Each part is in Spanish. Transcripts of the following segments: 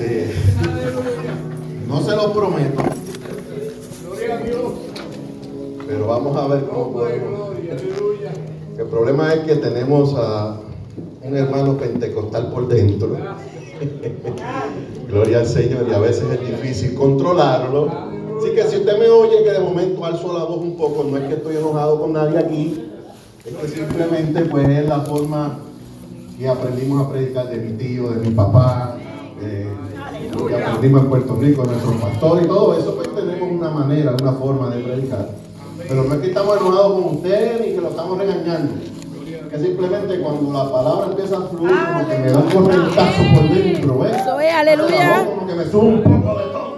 Este, no se lo prometo, pero vamos a ver cómo. El problema es que tenemos a un hermano pentecostal por dentro. Gloria al Señor, y a veces es difícil controlarlo. Así que si usted me oye que de momento alzo la voz un poco, no es que estoy enojado con nadie aquí, es que simplemente pues es la forma que aprendimos a predicar de mi tío, de mi papá, eh, lo que aprendimos en Puerto Rico, nuestro pastor y todo eso, pues tenemos una manera, una forma de predicar. Pero no es que estamos enojados con usted ni que lo estamos regañando. Que simplemente cuando la palabra empieza a fluir, como que me da un correntazo por dentro, ¿eh? Eso es, aleluya. Como que me sube un poco de todo.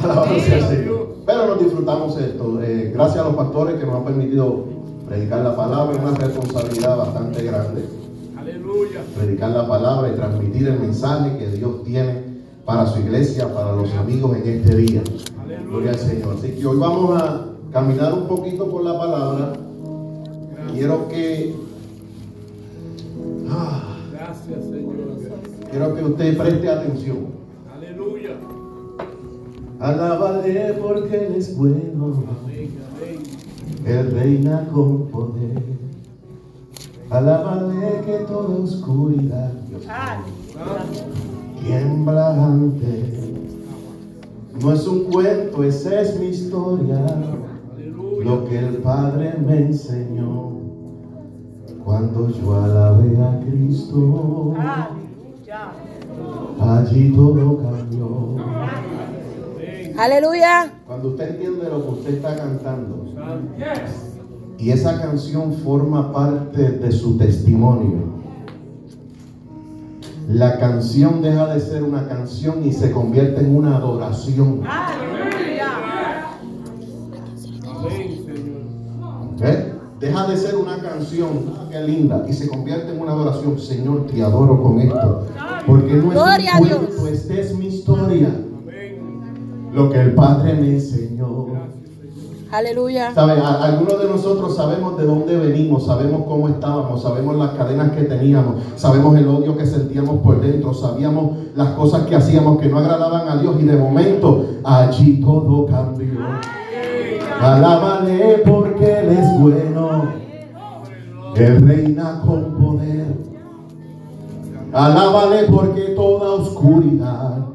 Alabado sea el Señor. Pero nos disfrutamos esto. Eh, gracias a los pastores que nos han permitido predicar la palabra, es una responsabilidad bastante grande. Aleluya. Predicar la palabra y transmitir el mensaje que Dios tiene para su iglesia, para los amigos en este día. Gloria al Señor. Así que hoy vamos a caminar un poquito por la palabra. Quiero que ah, Gracias, Señor. quiero que usted preste atención. Aleluya. Alábale porque Él es bueno. Él reina con poder. Alábale que toda oscuridad tiembla ante. No es un cuento, esa es mi historia. Lo que el Padre me enseñó cuando yo alabé a Cristo. Allí todo cambió. Aleluya. Cuando usted entiende lo que usted está cantando, y esa canción forma parte de su testimonio. La canción deja de ser una canción y se convierte en una adoración. Amén, Señor. ¿Eh? Deja de ser una canción, ah, qué linda, y se convierte en una adoración. Señor, te adoro con esto. Porque no es Gloria a un Dios. cuento, esta es mi historia. Amén. Lo que el Padre me enseñó. Aleluya. Algunos de nosotros sabemos de dónde venimos, sabemos cómo estábamos, sabemos las cadenas que teníamos, sabemos el odio que sentíamos por dentro, sabíamos las cosas que hacíamos que no agradaban a Dios y de momento allí todo cambió. Alábale porque Él es bueno, Él reina con poder. Alábale porque toda oscuridad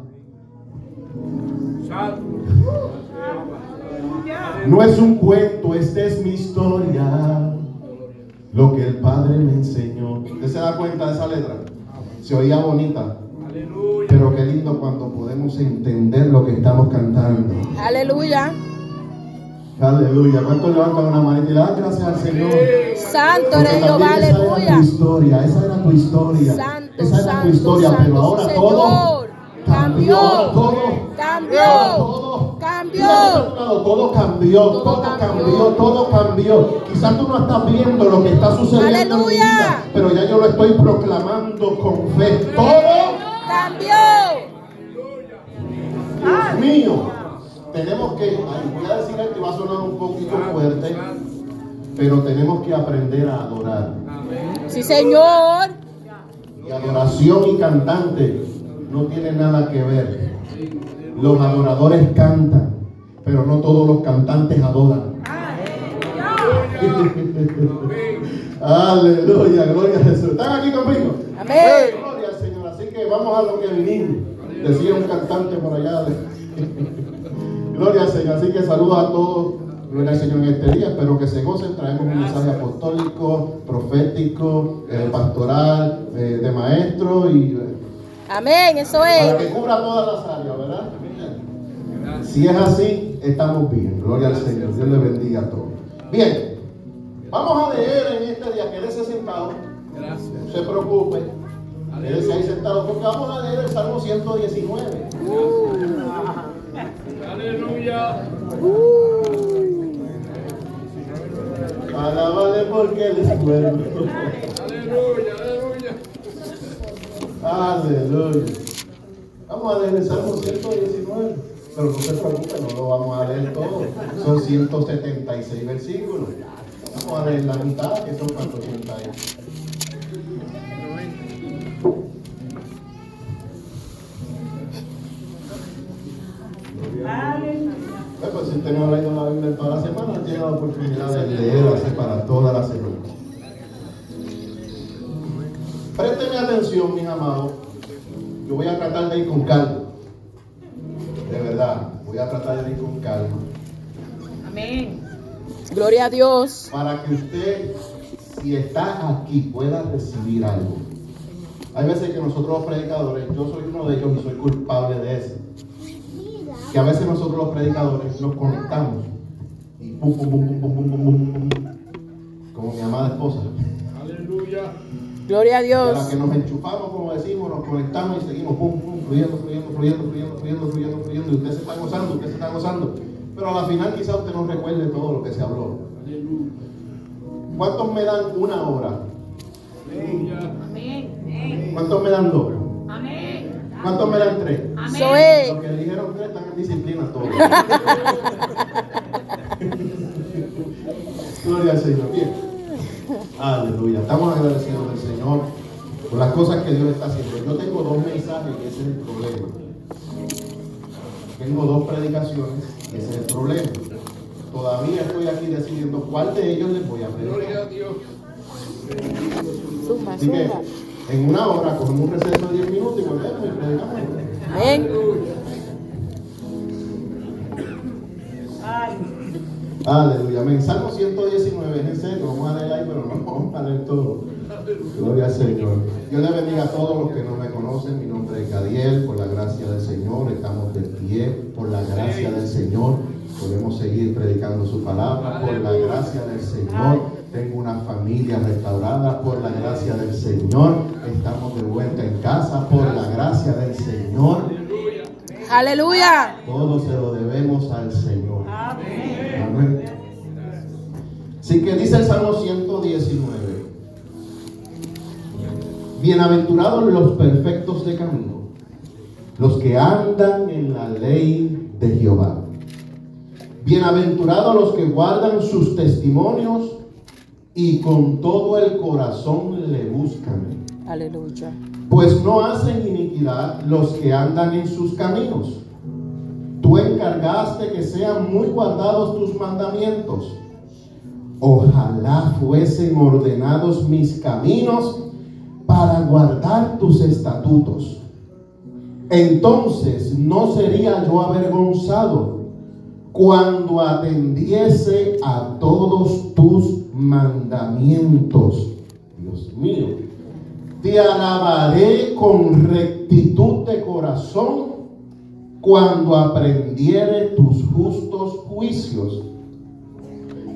No es un cuento, esta es mi historia. Lo que el Padre me enseñó. ¿Usted se da cuenta de esa letra? Se oía bonita, Aleluya. pero qué lindo cuando podemos entender lo que estamos cantando. Aleluya. Aleluya. ¿Cuántos levantan una manita y le dan gracias al Señor? Santo eres Jehová, también esa era tu aleluya. historia, esa era tu historia. Santo, esa era tu santo, historia, pero santo, ahora todo Señor. cambió. Cambió. Todo Cambió. todo Cambió. Todo cambió, Todo todo cambió. cambió, todo cambió. Quizás tú no estás viendo lo que está sucediendo en mi vida, pero ya yo lo estoy proclamando con fe. Todo Cambió. Dios mío. Tenemos que, voy a decir esto y va a sonar un poquito fuerte, pero tenemos que aprender a adorar. Sí, Señor. Y adoración y cantante no tienen nada que ver. Los adoradores cantan, pero no todos los cantantes adoran. Aleluya, gloria a Jesús. ¿Están aquí conmigo? Amén. Gloria al Señor. Así que vamos a lo que vinimos. Decía un cantante por allá. gloria al Señor. Así que saludos a todos. Gloria al Señor en este día. Espero que se gocen. Traemos un mensaje apostólico, profético, eh, pastoral, eh, de maestro y eh, Amén. Eso para es. que cubra todas las áreas, ¿verdad? Si es así, estamos bien. Gloria al Señor. Dios le bendiga a todos. Bien. Vamos a leer en este día. Quédese sentado. Gracias. No se preocupe. Quédese ahí sentado porque vamos a leer el Salmo 119. Aleluya. Alábale porque Él es bueno. Aleluya. Aleluya. Aleluya. Vamos a leer el Salmo 119. Pero no se preocupe, no lo vamos a leer todo. Son 176 versículos. Vamos a leer la mitad, que son 400. Pues si usted no ha leído la Biblia toda la semana, tiene la oportunidad de leerla para toda la semana. Présteme atención, mis amados. Yo voy a tratar de ir con calma. Gloria a Dios. Para que usted, si está aquí, pueda recibir algo. Hay veces que nosotros los predicadores, yo soy uno de ellos y soy culpable de eso. Que a veces nosotros los predicadores nos conectamos y pum, pum, pum, pum, pum, pum, pum, pum, pum, como mi amada esposa. Aleluya. Gloria a la Dios. que nos enchufamos, como decimos, nos conectamos y seguimos pum, pum, fluyendo, fluyendo, fluyendo, fluyendo, fluyendo, fluyendo, fluyendo, y usted se está gozando, usted se está gozando. Pero a la final quizá usted no recuerde todo lo que se habló. Aleluya. ¿Cuántos me dan una hora? Aleluya. ¿Cuántos me dan dos? ¿Cuántos me dan tres? Es. Los que dijeron tres están en disciplina todos. Gloria al Señor. Bien. Aleluya. Estamos agradecidos del Señor por las cosas que Dios está haciendo. Yo tengo dos mensajes y ese es el problema. Tengo dos predicaciones y ese es el problema. Todavía estoy aquí decidiendo cuál de ellos les voy a Gloria predicar. a Dios. Zumba, Así que en una hora cogemos un receso de 10 minutos y volvemos y predicamos. Amén. Aleluya, amén. Salmo 119, es en serio, vamos a leer ahí, pero no vamos a leer todo. Gloria al Señor. Dios le bendiga a todos los que no me conocen. Mi nombre es Gadiel, por la gracia del Señor, estamos de pie, por la gracia del Señor. Podemos seguir predicando su palabra, por la gracia del Señor. Tengo una familia restaurada, por la gracia del Señor. Estamos de vuelta en casa, por la gracia del Señor. Aleluya. Todo se lo debemos al Señor. Amén. Así que dice el Salmo 119. Bienaventurados los perfectos de camino, los que andan en la ley de Jehová. Bienaventurados los que guardan sus testimonios y con todo el corazón le buscan Aleluya. pues no hacen iniquidad los que andan en sus caminos. Tú encargaste que sean muy guardados tus mandamientos. Ojalá fuesen ordenados mis caminos para guardar tus estatutos. Entonces no sería yo avergonzado cuando atendiese a todos tus mandamientos. Dios mío. Te alabaré con rectitud de corazón cuando aprendiere tus justos juicios.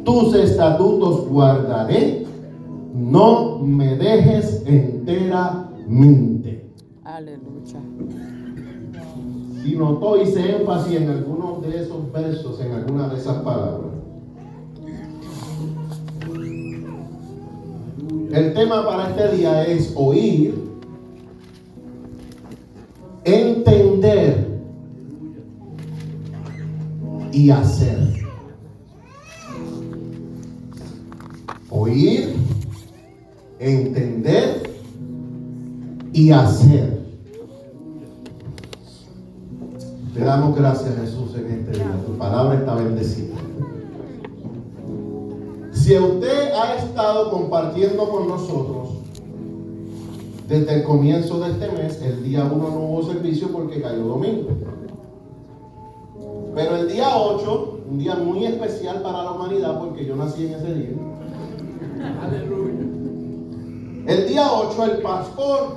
Tus estatutos guardaré, no me dejes enteramente. Aleluya. Si notó, hice énfasis en algunos de esos versos, en alguna de esas palabras. El tema para este día es oír, entender y hacer. Oír, entender y hacer. Le damos gracias Jesús en este día. Tu palabra está bendecida. Si usted ha estado compartiendo con nosotros desde el comienzo de este mes, el día 1 no hubo servicio porque cayó domingo. Pero el día 8, un día muy especial para la humanidad porque yo nací en ese día. Aleluya. El día 8 el pastor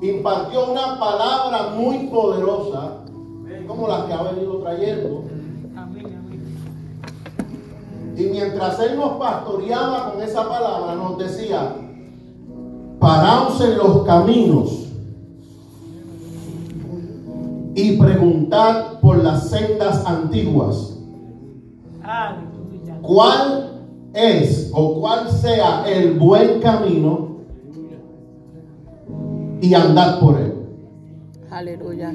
impartió una palabra muy poderosa, como la que ha venido trayendo. Y mientras él nos pastoreaba con esa palabra, nos decía, paraos en los caminos y preguntad por las sendas antiguas. ¿Cuál es o cuál sea el buen camino y andad por él? Aleluya.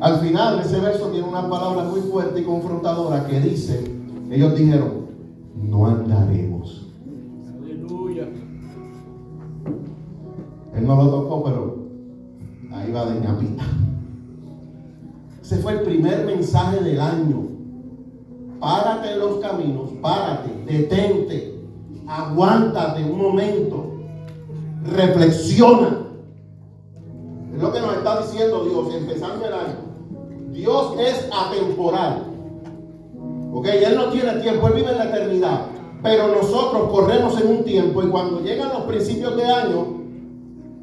Al final ese verso tiene una palabra muy fuerte y confrontadora que dice, ellos dijeron, no andaremos. Aleluya. Él no lo tocó, pero ahí va de ñapita. Ese fue el primer mensaje del año. Párate en los caminos, párate, detente, aguántate un momento, reflexiona. Es lo que nos está diciendo Dios empezando el año. Dios es atemporal. Ok, Él no tiene tiempo, Él vive en la eternidad. Pero nosotros corremos en un tiempo y cuando llegan los principios de año,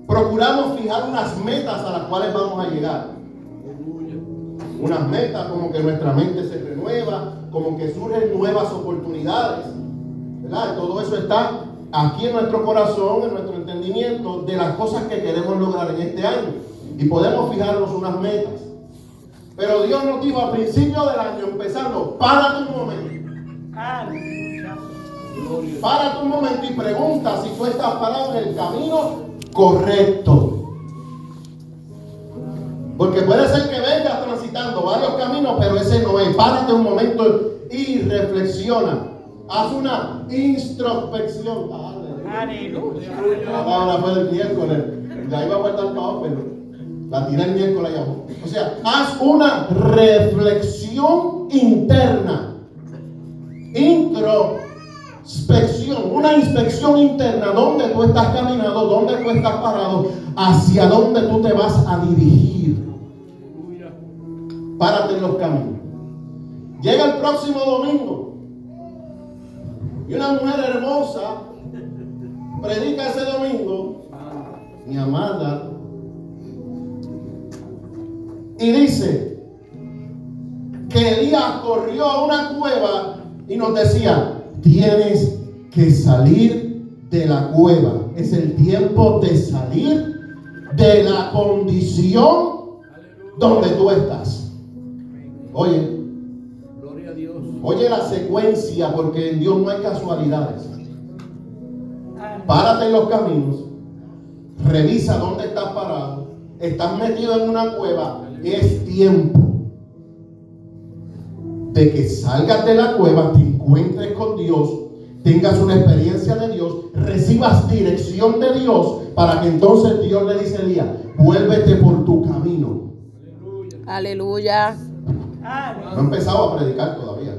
procuramos fijar unas metas a las cuales vamos a llegar. Unas metas como que nuestra mente se renueva, como que surgen nuevas oportunidades. ¿Verdad? Todo eso está aquí en nuestro corazón, en nuestro entendimiento de las cosas que queremos lograr en este año. Y podemos fijarnos unas metas. Pero Dios nos dijo a principio del año, empezando, párate un momento. Párate un momento y pregunta si tú estás parado en el camino correcto. Porque puede ser que vengas varios caminos, pero ese no es. Párate un momento y reflexiona. Haz una introspección. Aleluya. La palabra fue del miércoles. De ahí va a guardar para pero la tiré el miércoles. O sea, haz una reflexión interna. Introspección. Una inspección interna. ¿Dónde tú estás caminando? ¿Dónde tú estás parado? ¿Hacia dónde tú te vas a dirigir? Párate en los caminos. Llega el próximo domingo. Y una mujer hermosa predica ese domingo, mi amada, y dice que Elías corrió a una cueva y nos decía, tienes que salir de la cueva. Es el tiempo de salir de la condición donde tú estás. Oye, Gloria a Dios. oye la secuencia porque en Dios no hay casualidades. Párate en los caminos, revisa dónde estás parado. Estás metido en una cueva, es tiempo de que salgas de la cueva, te encuentres con Dios, tengas una experiencia de Dios, recibas dirección de Dios, para que entonces Dios le dice a Elías, vuélvete por tu camino. Aleluya. No he empezado a predicar todavía.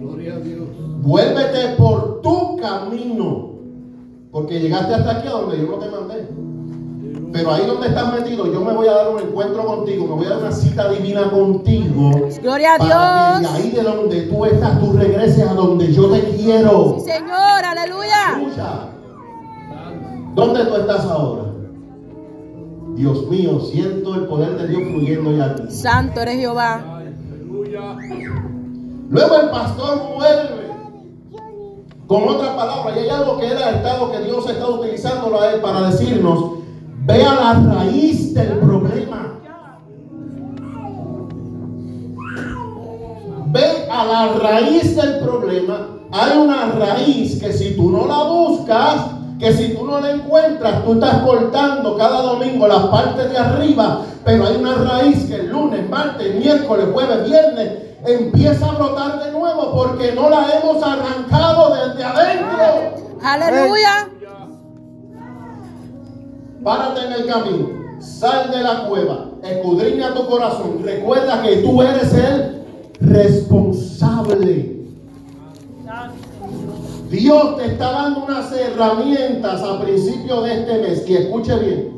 Gloria a Dios. Vuélvete por tu camino. Porque llegaste hasta aquí a donde yo no te mandé. Pero ahí donde estás metido, yo me voy a dar un encuentro contigo, me voy a dar una cita divina contigo. Gloria a Para que Dios. de ahí de donde tú estás, tú regreses a donde yo te quiero. Sí, Señor. Aleluya. Escucha. ¿Dónde tú estás ahora? Dios mío, siento el poder de Dios fluyendo ya aquí. Santo eres Jehová. Aleluya. Luego el pastor vuelve con otra palabra. Y hay algo que él ha estado, que Dios está utilizándolo a él para decirnos, ve a la raíz del problema. Ve a la raíz del problema. Hay una raíz que si tú no la buscas, que si tú no la encuentras, tú estás cortando cada domingo la parte de arriba, pero hay una raíz que el lunes, martes, miércoles, jueves, viernes empieza a brotar de nuevo porque no la hemos arrancado desde adentro. Aleluya. Párate en el camino, sal de la cueva, escudriña tu corazón, recuerda que tú eres el responsable. Dios te está dando unas herramientas a principio de este mes, que escuche bien.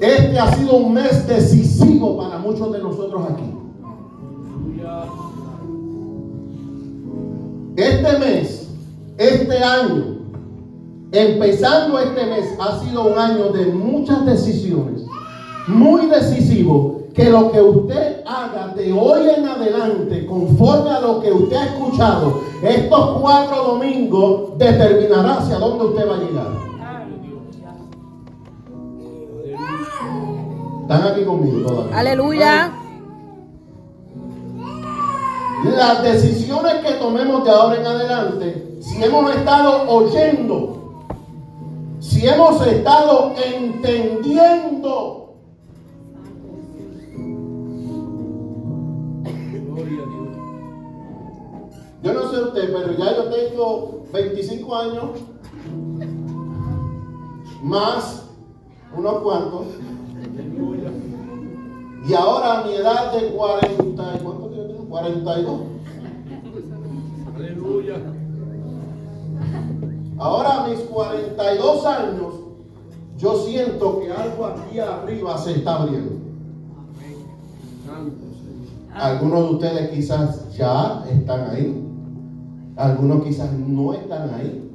Este ha sido un mes decisivo para muchos de nosotros aquí. Este mes, este año, empezando este mes, ha sido un año de muchas decisiones, muy decisivo, que lo que usted haga de hoy en adelante, conforme a lo que usted ha escuchado, estos cuatro domingos, determinará hacia dónde usted va a llegar. ¿Están aquí conmigo todavía? Aleluya. Las decisiones que tomemos de ahora en adelante, si hemos estado oyendo, si hemos estado entendiendo, yo no sé usted, pero ya yo tengo 25 años, más unos cuantos, Aleluya. Y ahora a mi edad de 40, ¿cuánto que yo tengo? 42. Aleluya. Ahora a mis 42 años, yo siento que algo aquí arriba se está abriendo. Algunos de ustedes quizás ya están ahí. Algunos quizás no están ahí.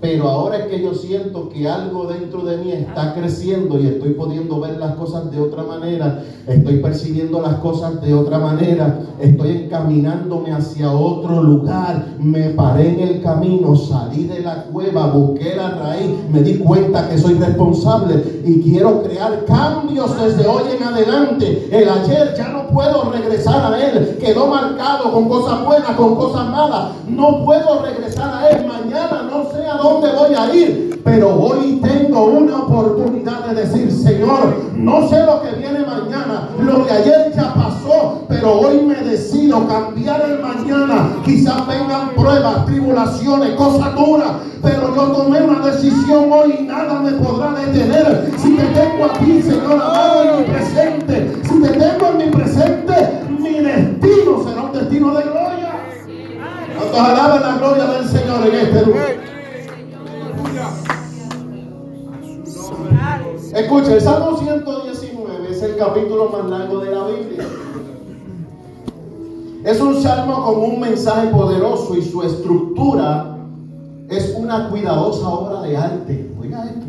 Pero ahora es que yo siento que algo dentro de mí está creciendo y estoy pudiendo ver las cosas de otra manera. Estoy percibiendo las cosas de otra manera. Estoy encaminándome hacia otro lugar. Me paré en el camino, salí de la cueva, busqué la raíz, me di cuenta que soy responsable y quiero crear cambios desde hoy en adelante. El ayer ya no puedo regresar a él. Quedó marcado con cosas buenas, con cosas malas. No puedo regresar a él. Mañana no dónde voy a ir. Pero hoy tengo una oportunidad de decir, Señor, no sé lo que viene mañana. Lo de ayer ya pasó. Pero hoy me decido cambiar el mañana. Quizás vengan pruebas, tribulaciones, cosas duras. Pero yo tomé una decisión hoy y nada me podrá detener. Si te tengo aquí, Señor amado, en mi presente. Si te tengo en mi presente, mi destino será un destino de gloria. ¿Cuántos alaban la gloria del Señor en este lugar? Escucha, el Salmo 119 es el capítulo más largo de la Biblia. Es un salmo con un mensaje poderoso y su estructura es una cuidadosa obra de arte. Oiga esto.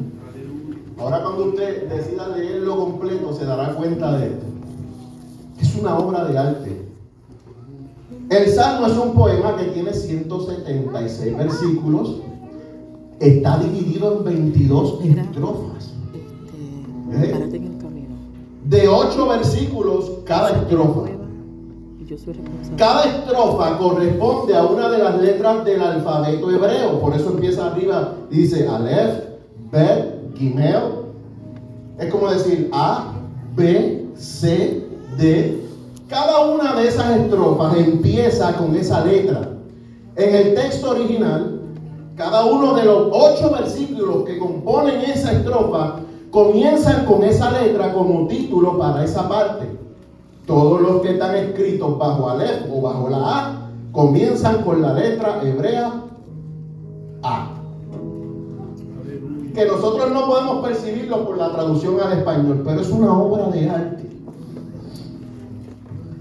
Ahora cuando usted decida leerlo completo se dará cuenta de esto. Es una obra de arte. El salmo es un poema que tiene 176 versículos. Está dividido en 22 estrofas. Párate en el camino. de ocho versículos cada estrofa. Cada estrofa corresponde a una de las letras del alfabeto hebreo. Por eso empieza arriba, dice Aleph, Bet, Gimel. Es como decir A, B, C, D. Cada una de esas estrofas empieza con esa letra. En el texto original, cada uno de los ocho versículos que componen esa estrofa comienzan con esa letra como título para esa parte. Todos los que están escritos bajo Aleph o bajo la A comienzan con la letra hebrea A. Que nosotros no podemos percibirlo por la traducción al español, pero es una obra de arte.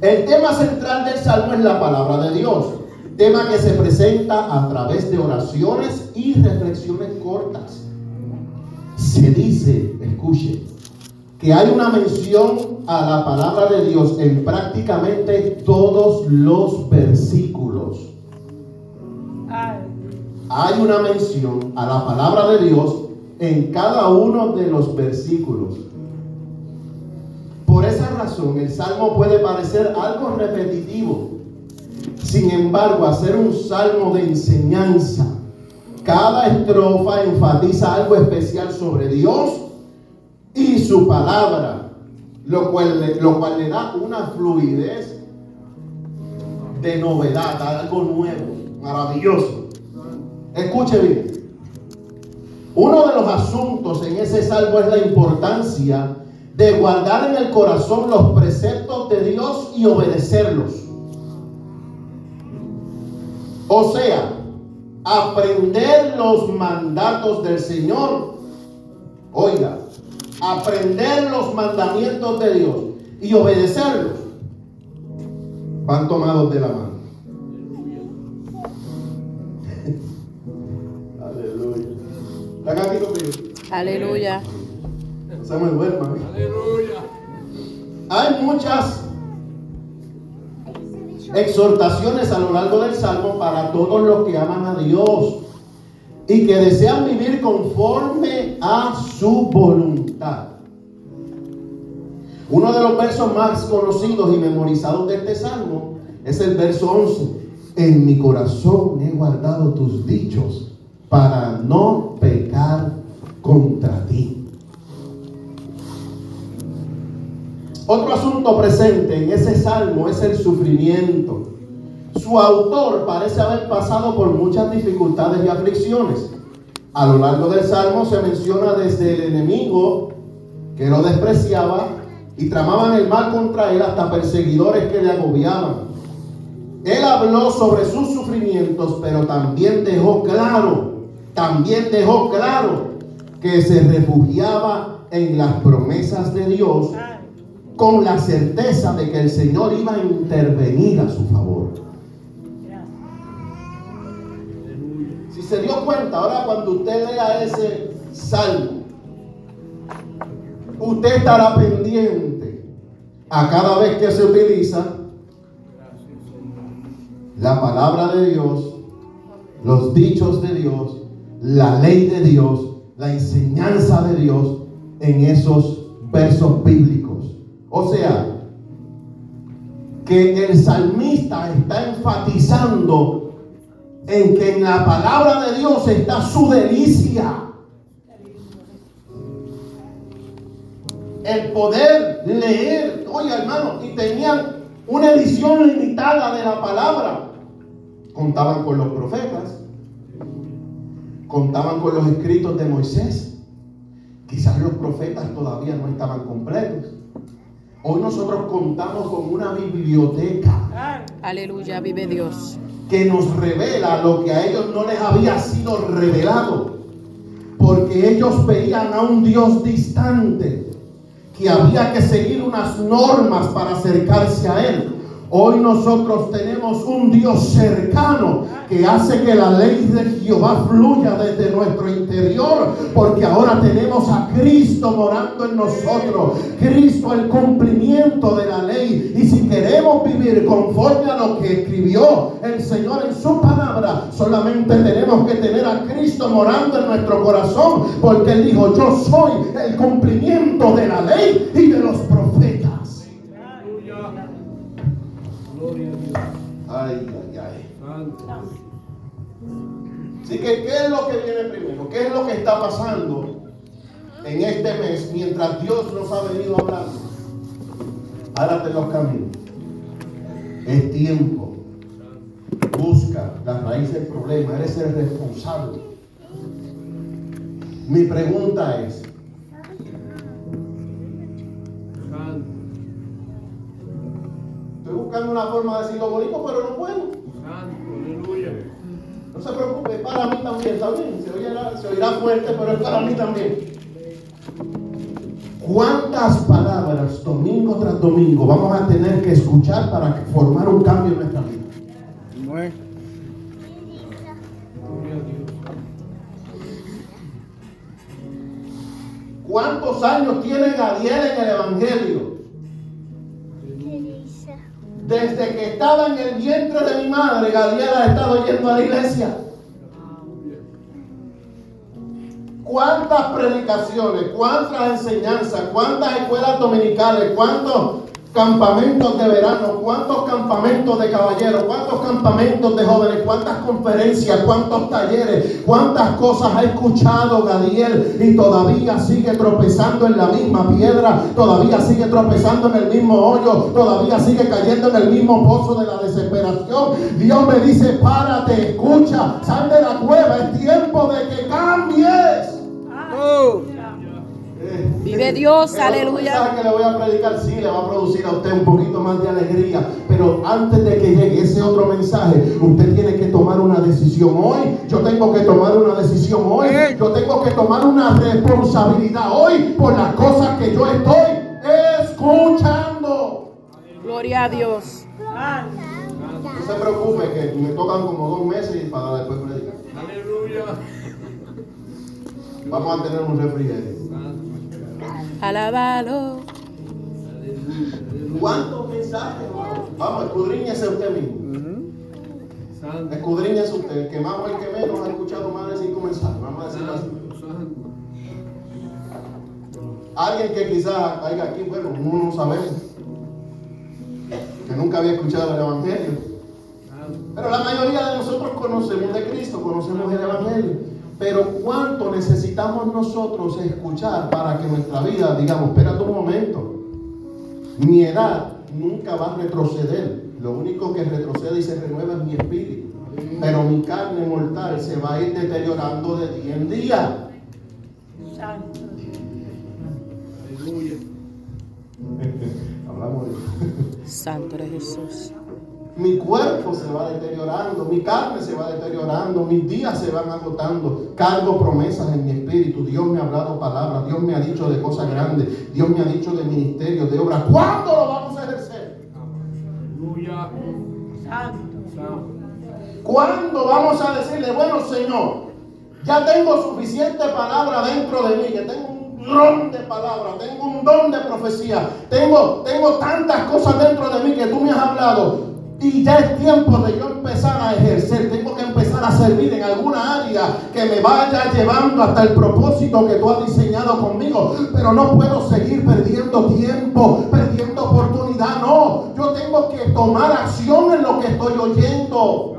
El tema central del salmo es la palabra de Dios, tema que se presenta a través de oraciones y reflexiones cortas. Se dice, escuche, que hay una mención a la palabra de Dios en prácticamente todos los versículos. Hay una mención a la palabra de Dios en cada uno de los versículos. Por esa razón, el salmo puede parecer algo repetitivo. Sin embargo, hacer un salmo de enseñanza, cada estrofa enfatiza algo especial sobre Dios y su palabra, lo cual, le- da una fluidez de novedad, algo nuevo, maravilloso. Escuche bien. Uno de los asuntos en ese salmo es la importancia de guardar en el corazón los preceptos de Dios y obedecerlos. O sea, aprender los mandatos del Señor. Oiga, aprender los mandamientos de Dios y obedecerlos. Van tomados de la mano. Aleluya. Aleluya. Aleluya. Hay muchas exhortaciones a lo largo del Salmo para todos los que aman a Dios y que desean vivir conforme a su voluntad. Uno de los versos más conocidos y memorizados de este salmo es el verso 11. En mi corazón he guardado tus dichos para no pecar contra ti. Otro asunto presente en ese salmo es el sufrimiento. Su autor parece haber pasado por muchas dificultades y aflicciones. A lo largo del salmo se menciona desde el enemigo que lo despreciaba y tramaban el mal contra él hasta perseguidores que le agobiaban. Él habló sobre sus sufrimientos, pero también dejó claro, también dejó claro que se refugiaba en las promesas de Dios con la certeza de que el Señor iba a intervenir a su favor. Si se dio cuenta, ahora cuando usted lea ese salmo, usted estará pendiente a cada vez que se utiliza la palabra de Dios, los dichos de Dios, la ley de Dios, la enseñanza de Dios en esos versos bíblicos. O sea, que el salmista está enfatizando en que en la palabra de Dios está su delicia. El poder leer, oye hermano, y tenían una edición limitada de la palabra. Contaban con los profetas, contaban con los escritos de Moisés. Quizás los profetas todavía no estaban completos. Hoy nosotros contamos con una biblioteca Aleluya, vive Dios. que nos revela lo que a ellos no les había sido revelado. Porque ellos veían a un Dios distante, que había que seguir unas normas para acercarse a Él. Hoy nosotros tenemos un Dios cercano que hace que la ley de Jehová fluya desde nuestro interior, porque ahora tenemos a Cristo morando en nosotros, Cristo el cumplimiento de la ley. Y si queremos vivir conforme a lo que escribió el Señor en su palabra, solamente tenemos que tener a Cristo morando en nuestro corazón, porque Él dijo, yo soy el cumplimiento de la ley y de los profetas. Aleluya. Gloria a Dios. Ay, ay, ay. Santo. Así que, ¿qué es lo que viene primero? ¿Qué es lo que está pasando en este mes mientras Dios nos ha venido hablando? Árate los caminos. Es tiempo. Busca la raíz del problema. Eres el responsable. Mi pregunta es, estoy buscando una forma de decirlo bonito, pero no puedo. Santo. Aleluya. No se preocupe, es para mí también, está bien. Se oirá, se oirá fuerte, pero es para mí también. ¿Cuántas palabras domingo tras domingo vamos a tener que escuchar para formar un cambio en nuestra vida? Gloria a Dios. ¿Cuántos años tiene Gadiel en el Evangelio? Desde que estaba en el vientre de mi madre, Gadiel ha estado yendo a la iglesia. ¿Cuántas predicaciones, cuántas enseñanzas, cuántas escuelas dominicales, cuántos campamentos de verano, cuántos campamentos de caballeros, cuántos campamentos de jóvenes, cuántas conferencias, cuántos talleres, cuántas cosas ha escuchado Gadiel y todavía sigue tropezando en la misma piedra, todavía sigue tropezando en el mismo hoyo, todavía sigue cayendo en el mismo pozo de la desesperación. Dios me dice, párate, escucha, sal de la cueva, es tiempo de que cambies. Eh, Vive Dios, el aleluya. mensaje que le voy a predicar sí le va a producir a usted un poquito más de alegría, pero antes de que llegue ese otro mensaje, usted tiene que tomar una decisión hoy. Yo tengo que tomar una decisión hoy. Yo tengo que tomar una responsabilidad hoy por las cosas que yo estoy escuchando. Gloria a Dios. No se preocupe que me tocan como dos meses y para después predicar. Aleluya. Vamos a tener un refrigerio. Alábalo. ¿Cuántos mensajes? hermano? Vamos, escudriñese usted mismo. Escudriñese usted, el que más o el que menos ha escuchado más de cinco mensajes. Vamos a decirlo así. Alguien que quizás caiga aquí, bueno, uno no sabemos, que nunca había escuchado el Evangelio. Pero la mayoría de nosotros conocemos de Cristo, conocemos el Evangelio. Pero ¿cuánto necesitamos nosotros escuchar para que nuestra vida, digamos, espérate un momento, mi edad nunca va a retroceder. Lo único que retrocede y se renueva es mi espíritu. Pero mi carne mortal se va a ir deteriorando de día en día. Aleluya. Santo eres Jesús. Mi cuerpo se va deteriorando, mi carne se va deteriorando, mis días se van agotando. Cargo promesas en mi espíritu. Dios me ha hablado palabras, Dios me ha dicho de cosas grandes, Dios me ha dicho de ministerios, de obras. ¿Cuándo lo vamos a ejercer? Aleluya. ¿Cuándo vamos a decirle, bueno Señor, ya tengo suficiente palabra dentro de mí, que tengo un don de palabra, tengo un don de profecía, tengo, tengo tantas cosas dentro de mí que tú me has hablado. Y ya es tiempo de yo empezar a ejercer, tengo que empezar a servir en alguna área que me vaya llevando hasta el propósito que tú has diseñado conmigo. Pero no puedo seguir perdiendo tiempo, perdiendo oportunidad. No, yo tengo que tomar acción en lo que estoy oyendo.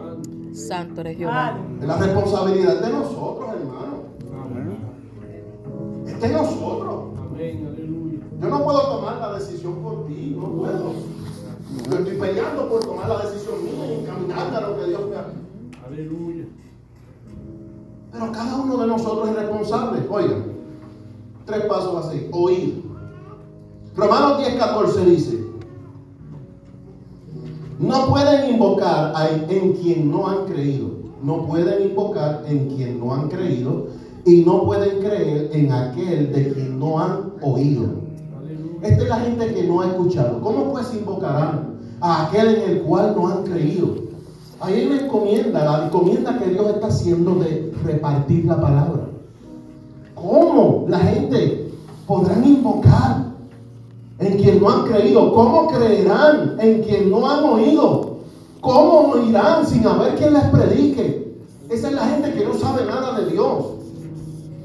Santo eres Jehová. Es la responsabilidad de nosotros, hermano. Amén. Es de nosotros. Amén. Aleluya. Yo no puedo tomar la decisión por ti, no puedo. Yo estoy peleando por tomar la decisión mía y encaminarme a lo que Dios me ha. Aleluya. Pero cada uno de nosotros es responsable. Oigan, tres pasos así. Oír. Romanos 10, 14 dice: No pueden invocar a- en quien no han creído. No pueden invocar en quien no han creído. Y no pueden creer en aquel de quien no han oído. Esta es la gente que no ha escuchado. ¿Cómo pues invocarán a aquel en el cual no han creído? Ahí hay una encomienda, la encomienda que Dios está haciendo de repartir la palabra. ¿Cómo la gente podrán invocar en quien no han creído? ¿Cómo creerán en quien no han oído? ¿Cómo oirán sin haber quien les predique? Esa es la gente que no sabe nada de Dios.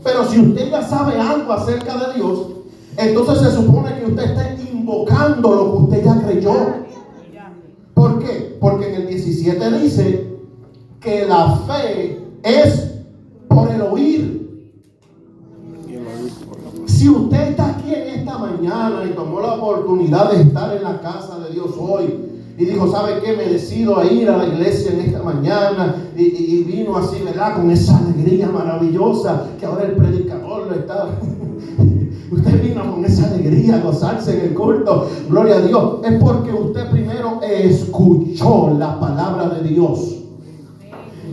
Pero si usted ya sabe algo acerca de Dios, entonces se supone que usted está invocando lo que usted ya creyó. ¿Por qué? Porque en el 17 dice que la fe es por el oír. Si usted está aquí en esta mañana y tomó la oportunidad de estar en la casa de Dios hoy y dijo, ¿sabe qué? Me decido a ir a la iglesia en esta mañana y- y vino así, ¿verdad? Con esa alegría maravillosa que ahora el predicador lo está... Usted vino con esa alegría a gozarse en el culto. Gloria a Dios. Es porque usted primero escuchó la palabra de Dios.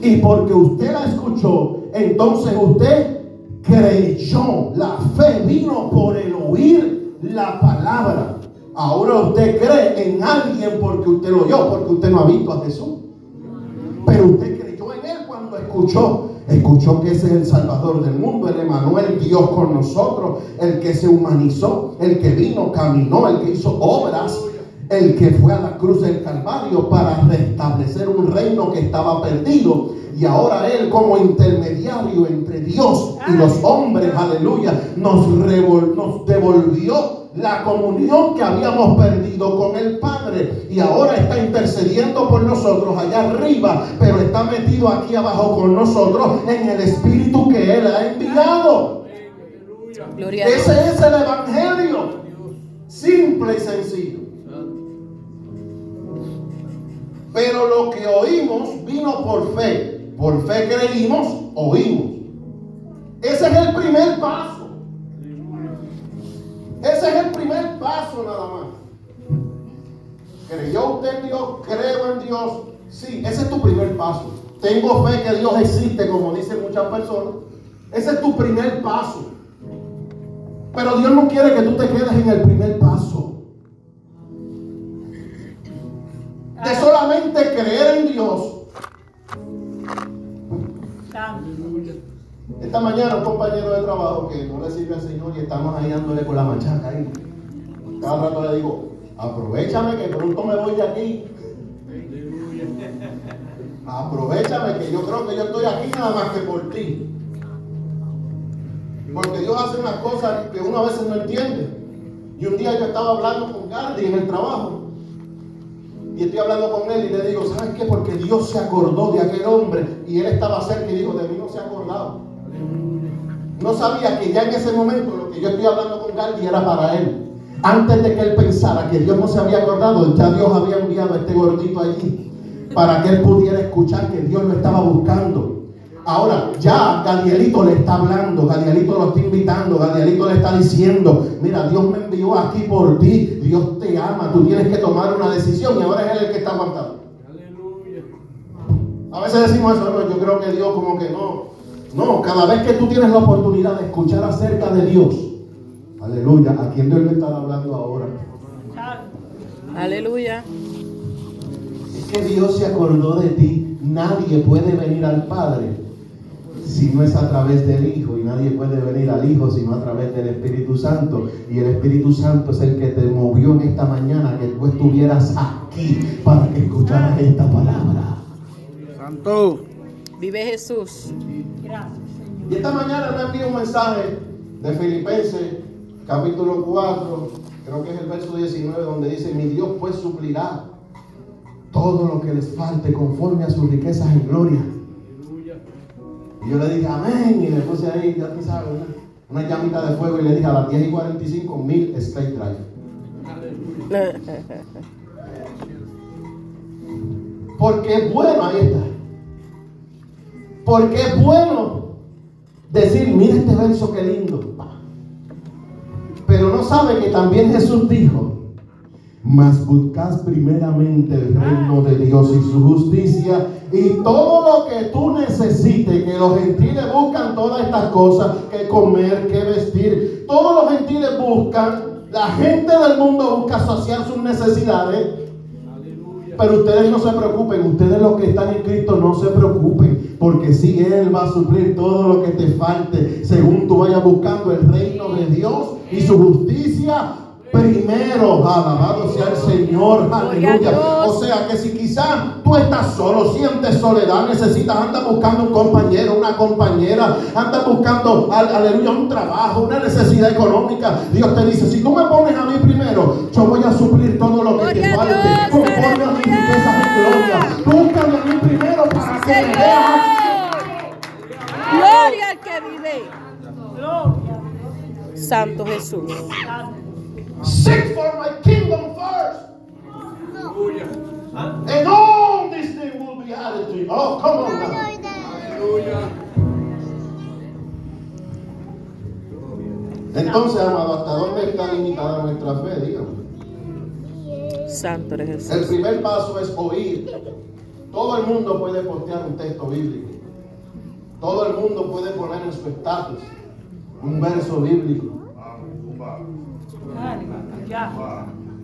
Y porque usted la escuchó, entonces usted creyó. La fe vino por el oír la palabra. Ahora usted cree en alguien porque usted lo oyó, porque usted no ha visto a Jesús. Pero usted creyó en él cuando escuchó. Escuchó que ese es el Salvador del mundo, el Emanuel, Dios con nosotros, el que se humanizó, el que vino, caminó, el que hizo obras, el que fue a la cruz del Calvario para restablecer un reino que estaba perdido. Y ahora Él como intermediario entre Dios y los hombres, aleluya, nos, revol- nos devolvió la comunión que habíamos perdido con el Padre. Y ahora está intercediendo por nosotros allá arriba, pero está metido aquí abajo con nosotros en el Espíritu que Él ha enviado. Gloria. Ese es el Evangelio. Simple y sencillo. Pero lo que oímos vino por fe. Por fe creímos, oímos. Ese es el primer paso. Ese es el primer paso nada más. ¿Creyó usted en Dios? ¿Creo en Dios? Sí, ese es tu primer paso. Tengo fe que Dios existe, como dicen muchas personas. Ese es tu primer paso. Pero Dios no quiere que tú te quedes en el primer paso. De solamente creer en Dios. Esta mañana un compañero de trabajo que no le sirve al Señor y estamos ahí dándole con la machaca ahí. Cada rato le digo, aprovechame que pronto me voy de aquí. Aprovechame que yo creo que yo estoy aquí nada más que por ti. Porque Dios hace unas cosas que uno a veces no entiende. Y un día yo estaba hablando con Gandhi en el trabajo. Y estoy hablando con él y le digo, ¿sabes qué? Porque Dios se acordó de aquel hombre y él estaba cerca y dijo, de mí no se ha acordado. No sabía que ya en ese momento lo que yo estoy hablando con Gandhi era para él. Antes de que él pensara que Dios no se había acordado, ya Dios había enviado a este gordito allí para que él pudiera escuchar que Dios lo estaba buscando. Ahora, ya Gadielito le está hablando, Gadielito lo está invitando, Gadielito le está diciendo, mira, Dios me envió aquí por ti, Dios te ama, tú tienes que tomar una decisión y ahora es Él el que está aguantando. Aleluya. A veces decimos eso, no, yo creo que Dios como que no. No, cada vez que tú tienes la oportunidad de escuchar acerca de Dios, aleluya, ¿a quién Dios le está hablando ahora? Aleluya. Es que Dios se acordó de ti. Nadie puede venir al Padre si no es a través del Hijo. Y nadie puede venir al Hijo sino a través del Espíritu Santo. Y el Espíritu Santo es el que te movió en esta mañana, que tú estuvieras aquí para que escucharas esta palabra. Santo. Vive Jesús. Gracias, Señor. Y esta mañana me envió un mensaje de Filipenses, capítulo 4, creo que es el verso 19, donde dice, mi Dios pues suplirá todo lo que les falte conforme a sus riquezas en gloria. Y yo le dije, amén, y le puse ahí, ya tú sabes, una, una llamita de fuego y le dije a las 10 y 45 mil State Drive. Porque es bueno, ahí está. Porque es bueno decir, mira este verso que lindo. Pero no sabe que también Jesús dijo, mas buscad primeramente el reino de Dios y su justicia y todo lo que tú necesites, que los gentiles buscan todas estas cosas, que comer, que vestir, todos los gentiles buscan, la gente del mundo busca saciar sus necesidades. Pero ustedes no se preocupen, ustedes los que están en Cristo no se preocupen, porque si Él va a suplir todo lo que te falte, según tú vayas buscando el reino de Dios y su justicia. Primero, alabado sea el Señor, aleluya. O sea que si quizás tú estás solo, sientes soledad, necesitas, andas buscando un compañero, una compañera, andas buscando, al- aleluya, un trabajo, una necesidad económica. Dios te dice, si tú me pones a mí primero, yo voy a suplir todo lo que te falte, Santo Jesús. Seek for my kingdom first. Aleluya. And all these things will be added to you. Oh, come on now. Aleluya. Entonces, amado, ¿hasta dónde está limitada nuestra fe? Dígame. Santo eres El Jesús. primer paso es oír. Todo el mundo puede postear un texto bíblico. Todo el mundo puede poner en su estatus un verso bíblico.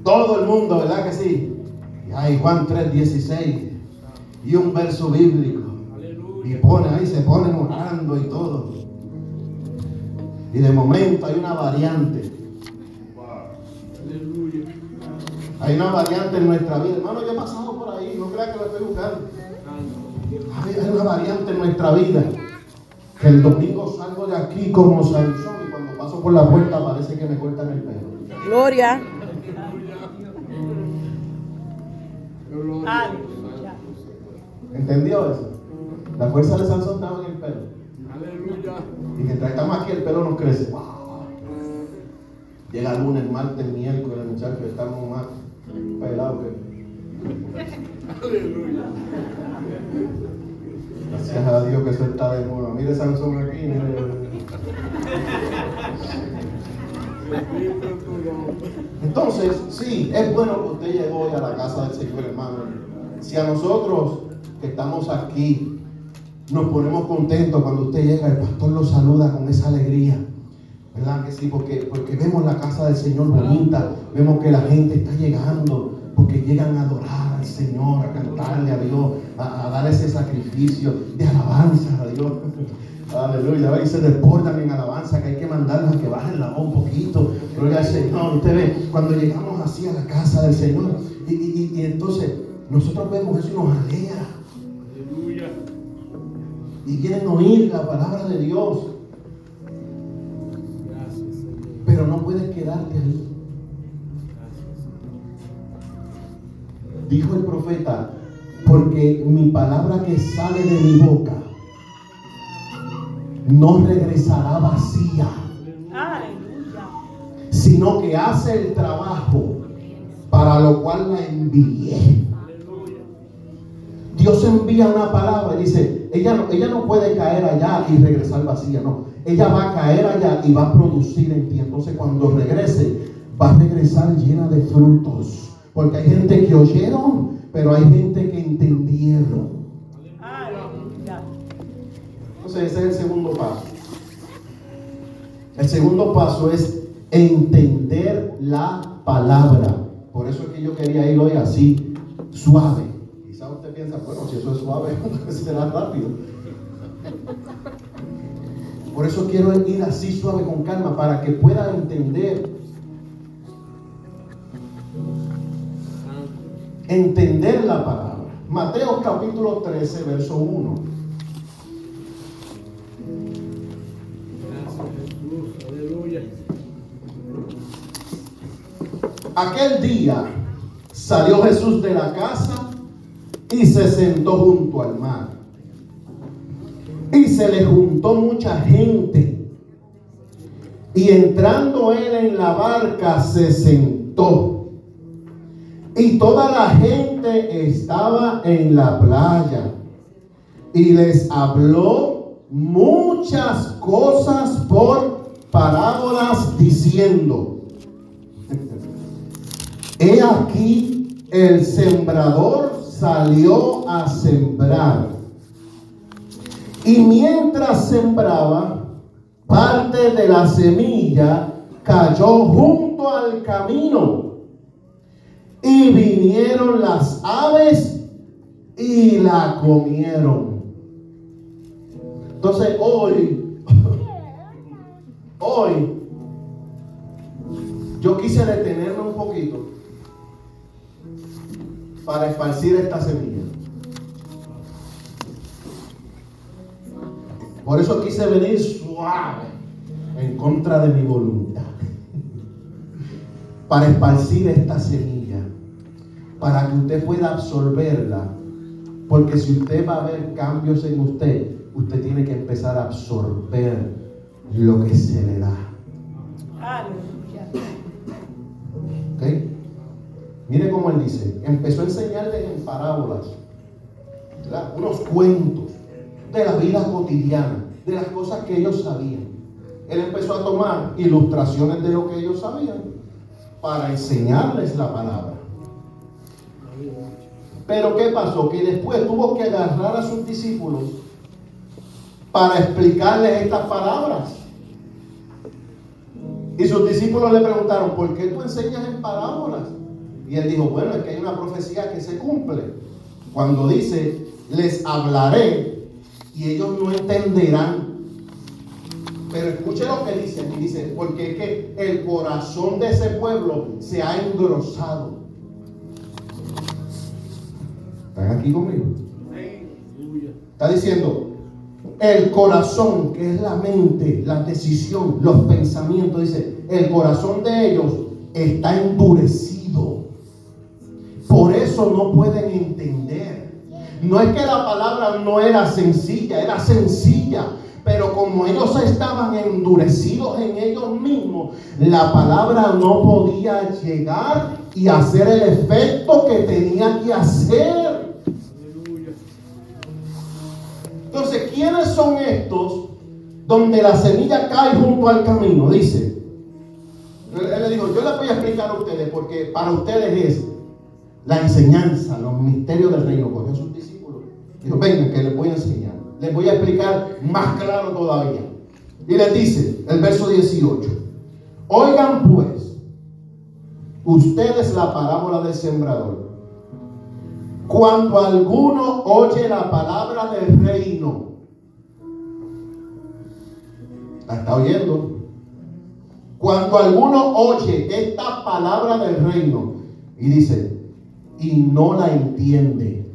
Todo el mundo, ¿verdad que sí? Y hay Juan 3, 16 y un verso bíblico. Y pone ahí, se ponen orando y todo. Y de momento hay una variante. Hay una variante en nuestra vida. Hermano, yo he pasado por ahí, no crea que lo estoy buscando. Hay hay una variante en nuestra vida. Que el domingo salgo de aquí como Sansón y cuando paso por la puerta parece que me cortan el pelo. Gloria. Aleluya. ¿Entendió eso? La fuerza de Sansón estaba en el pelo. Aleluya. Y mientras estamos aquí el pelo nos crece. ¡Wow! Llega lunes, martes, miércoles, muchachos, estamos más pelados que... Aleluya. Gracias a Dios que eso está de moda. Mire Sansón aquí, mire. Entonces, sí, es bueno que usted llegó hoy a la casa del Señor, hermano. Si a nosotros que estamos aquí nos ponemos contentos cuando usted llega, el pastor lo saluda con esa alegría. ¿Verdad que sí? Porque, porque vemos la casa del Señor bonita, vemos que la gente está llegando, porque llegan a adorar al Señor, a cantarle a Dios, a dar ese sacrificio de alabanza a Dios. Aleluya, ¿ve? y se desbordan en alabanza que hay que mandarlos a que bajen la voz un poquito. Gloria al Señor. Usted ve, cuando llegamos así a la casa del Señor, y, y- y- entonces nosotros vemos eso y nos alegra. Aleluya. Y quieren oír la palabra de Dios, Gracias, Señor. pero no puedes quedarte ahí. Dijo el profeta, porque mi palabra que sale de mi boca no regresará vacía. Aleluya. sino que hace el trabajo para lo cual la envié. Dios envía una palabra y dice, ella no, ella no puede caer allá y regresar vacía, no. Ella va a caer allá y va a producir en ti. Entonces cuando regrese, va a regresar llena de frutos. Porque hay gente que oyeron, pero hay gente que entendieron. Entonces ese es el segundo paso. El segundo paso es entender la palabra. Por eso es que yo quería ir hoy así, suave. Quizá usted piensa, bueno, si eso es suave, será rápido. Por eso quiero ir así suave con calma para que pueda entender. Entender la palabra. Mateo capítulo 13, verso 1. Aquel día salió Jesús de la casa y se sentó junto al mar. Y se le juntó mucha gente. Y entrando él en la barca se sentó. Y toda la gente estaba en la playa. Y les habló muchas cosas por parábolas diciendo. He aquí el sembrador salió a sembrar. Y mientras sembraba, parte de la semilla cayó junto al camino. Y vinieron las aves y la comieron. Entonces hoy, hoy, yo quise detenerme un poquito para esparcir esta semilla. Por eso quise venir suave en contra de mi voluntad. Para esparcir esta semilla. Para que usted pueda absorberla. Porque si usted va a ver cambios en usted, usted tiene que empezar a absorber lo que se le da. Aleluya. Mire cómo él dice, empezó a enseñarles en parábolas, unos cuentos de la vida cotidiana, de las cosas que ellos sabían. Él empezó a tomar ilustraciones de lo que ellos sabían para enseñarles la palabra. Pero ¿qué pasó? Que después tuvo que agarrar a sus discípulos para explicarles estas palabras. Y sus discípulos le preguntaron, ¿por qué tú enseñas en parábolas? Y él dijo, bueno, es que hay una profecía que se cumple. Cuando dice, les hablaré y ellos no entenderán. Pero escuche lo que dice. Y dice, porque es que el corazón de ese pueblo se ha engrosado. ¿Están aquí conmigo? Está diciendo, el corazón, que es la mente, la decisión, los pensamientos, dice, el corazón de ellos está endurecido. Por eso no pueden entender. No es que la palabra no era sencilla, era sencilla. Pero como ellos estaban endurecidos en ellos mismos, la palabra no podía llegar y hacer el efecto que tenía que hacer. Entonces, ¿quiénes son estos donde la semilla cae junto al camino? Dice. Él le dijo, yo les voy a explicar a ustedes porque para ustedes es la enseñanza, los misterios del reino. Cogió a sus discípulos. Dijo, vengan que les voy a enseñar. Les voy a explicar más claro todavía. Y les dice, el verso 18. Oigan pues, ustedes la parábola del sembrador. Cuando alguno oye la palabra del reino, ¿la está oyendo? Cuando alguno oye esta palabra del reino y dice, y no la entiende,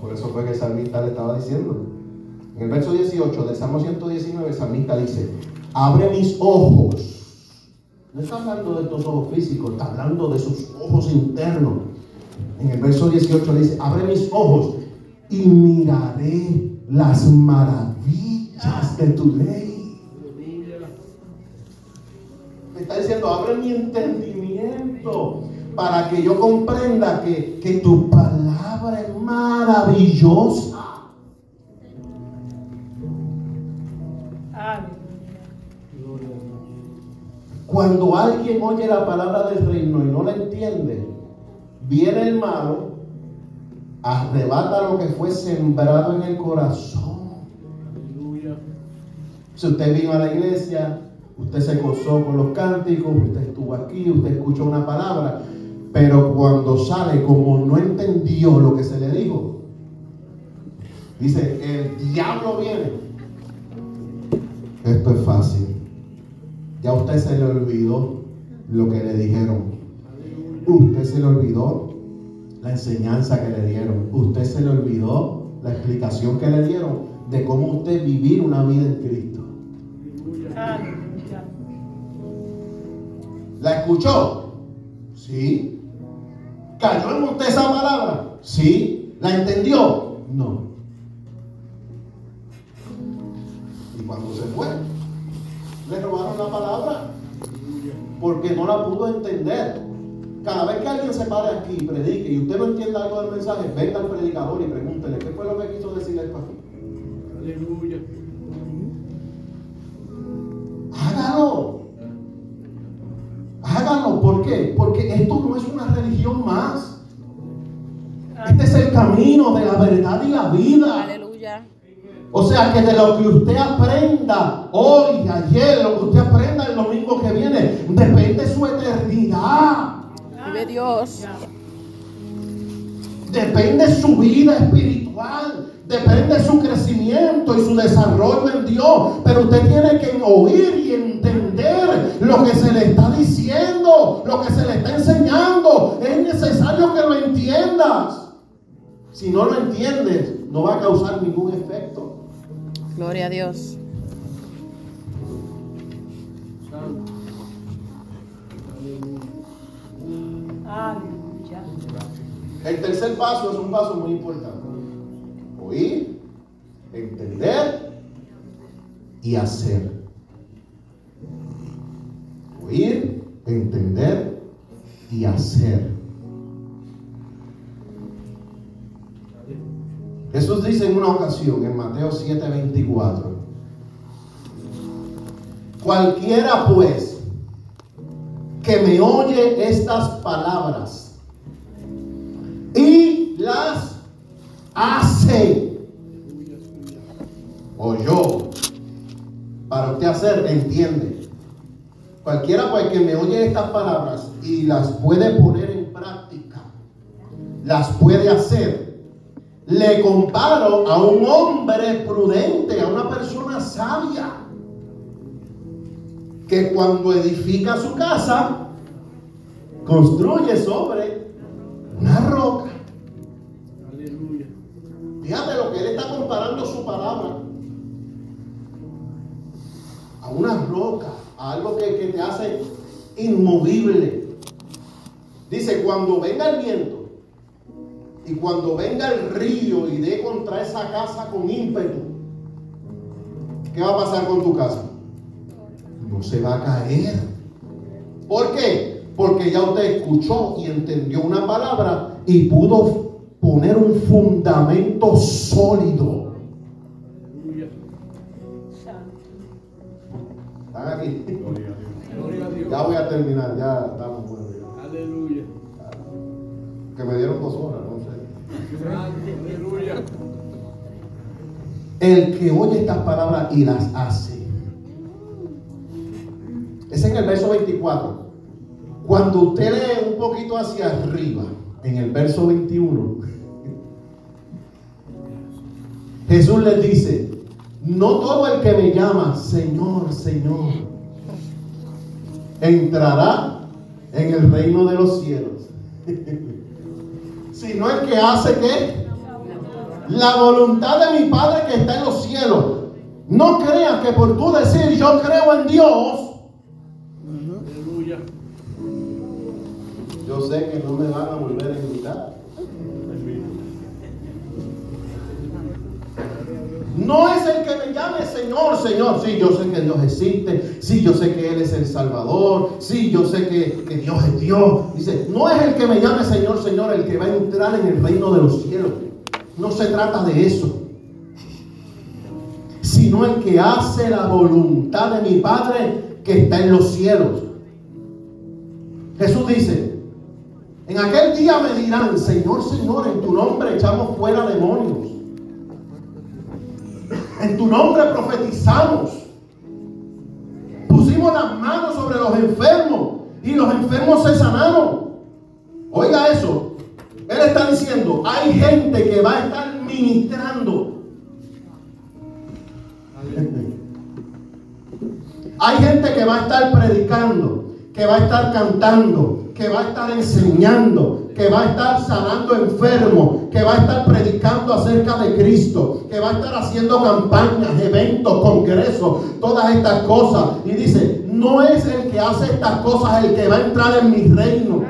por eso fue que el salmista le estaba diciendo. En el verso 18 del Salmo 119, el salmista dice, abre mis ojos. No está hablando de estos ojos físicos, está hablando de sus ojos internos. En el verso 18 le dice, abre mis ojos y miraré las maravillas de tu ley. Me está diciendo, abre mi entendimiento para que yo comprenda que, que tu palabra es maravillosa. Cuando alguien oye la palabra del reino y no la entiende, viene el malo, arrebata lo que fue sembrado en el corazón. Si usted vino a la iglesia, usted se gozó con los cánticos, usted estuvo aquí, usted escuchó una palabra, pero cuando sale, como no entendió lo que se le dijo, dice, el diablo viene. Esto es fácil. Ya usted se le olvidó lo que le dijeron. Usted se le olvidó la enseñanza que le dieron. Usted se le olvidó la explicación que le dieron de cómo usted vivir una vida en Cristo. ¿La escuchó? Sí. ¿Cayó en usted esa palabra? Sí. ¿La entendió? No. Y cuando se fue, le robaron la palabra porque no la pudo entender. Cada vez que alguien se pare aquí y predique y usted no entienda algo del mensaje, venga al predicador y pregúntele qué fue lo que quiso decir esto aquí. Aleluya. Hágalo. ¿Por qué? Porque esto no es una religión más. Este es el camino de la verdad y la vida. Aleluya. O sea que de lo que usted aprenda hoy, ayer, lo que usted aprenda el domingo que viene, depende su eternidad. Vive Dios. Depende su vida espiritual. Depende su crecimiento y su desarrollo en Dios. Pero usted tiene que oír y entender lo que se le está diciendo, lo que se le está enseñando. Es necesario que lo entiendas. Si no lo entiendes, no va a causar ningún efecto. Gloria a Dios. El tercer paso es un paso muy importante. Oír, entender y hacer. Oír, entender y hacer. Jesús dice en una ocasión en Mateo 7:24, cualquiera pues que me oye estas palabras y las hace, o yo, para usted hacer, entiende. Cualquiera pues que me oye estas palabras y las puede poner en práctica, las puede hacer. Le comparo a un hombre prudente, a una persona sabia, que cuando edifica su casa, construye sobre una roca. Aleluya. Fíjate lo que él está comparando su palabra a una roca, algo que, que te hace inmovible. Dice, cuando venga el viento y cuando venga el río y dé contra esa casa con ímpetu, ¿qué va a pasar con tu casa? No se va a caer. ¿Por qué? Porque ya usted escuchó y entendió una palabra y pudo poner un fundamento sólido. Aquí? Gloria a Dios. Ya voy a terminar, ya estamos buenos. ya. Aleluya. Que me dieron dos horas, no sé. Aleluya. El que oye estas palabras y las hace. Es en el verso 24. Cuando usted lee un poquito hacia arriba, en el verso 21, Jesús les dice, no todo el que me llama Señor, Señor, entrará en el reino de los cielos, sino el que hace que la voluntad de mi Padre que está en los cielos. No creas que por tú decir yo creo en Dios, Aleluya. yo sé que no me van a volver a invitar. No es el que me llame Señor, Señor. Sí, yo sé que Dios existe. Sí, yo sé que Él es el Salvador. Sí, yo sé que, que Dios es Dios. Dice, no es el que me llame Señor, Señor, el que va a entrar en el reino de los cielos. No se trata de eso. Sino el que hace la voluntad de mi Padre que está en los cielos. Jesús dice, en aquel día me dirán, Señor, Señor, en tu nombre echamos fuera demonios. En tu nombre profetizamos. Pusimos las manos sobre los enfermos y los enfermos se sanaron. Oiga eso. Él está diciendo, hay gente que va a estar ministrando. Hay gente que va a estar predicando, que va a estar cantando, que va a estar enseñando, que va a estar sanando enfermos, que va a estar predicando acerca de Cristo, que va a estar haciendo campañas, eventos, congresos, todas estas cosas. Y dice, no es el que hace estas cosas el que va a entrar en mi reino.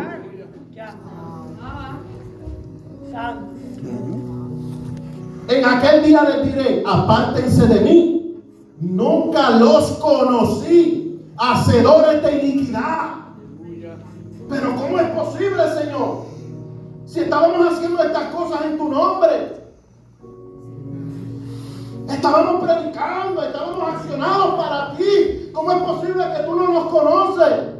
En aquel día les diré, apártense de mí. Nunca los conocí, hacedores de iniquidad. Pero ¿cómo es posible, Señor? Si estábamos haciendo estas cosas en tu nombre. Estábamos predicando, estábamos accionados para ti. ¿Cómo es posible que tú no nos conoces?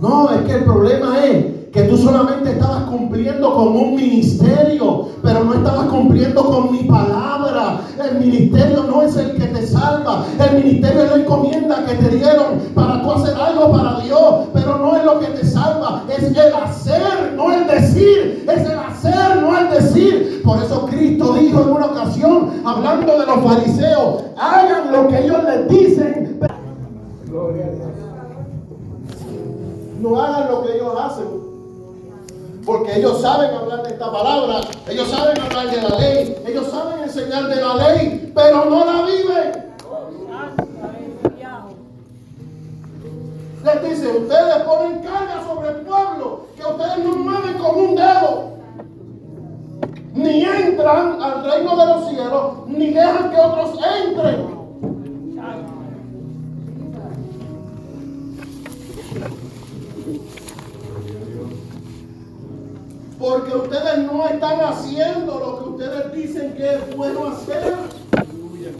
No, es que el problema es que tú solamente estabas cumpliendo con un ministerio, pero no estabas cumpliendo con mi palabra. El ministerio no es el que te salva, el ministerio es la encomienda que te dieron para tú hacer algo para Dios, pero no es lo que te salva, es el hacer, no el decir, es el hacer, no el decir. Por eso Cristo dijo en una ocasión, hablando de los fariseos, hagan lo que ellos les dicen, pero no hagan lo que ellos hacen. Porque ellos saben hablar de esta palabra, ellos saben hablar de la ley, ellos saben enseñar de la ley, pero no la viven. Les dice, ustedes ponen carga sobre el pueblo que ustedes no mueven con un dedo. Ni entran al reino de los cielos, ni dejan que otros entren. Porque ustedes no están haciendo lo que ustedes dicen que es bueno hacer. Aleluya.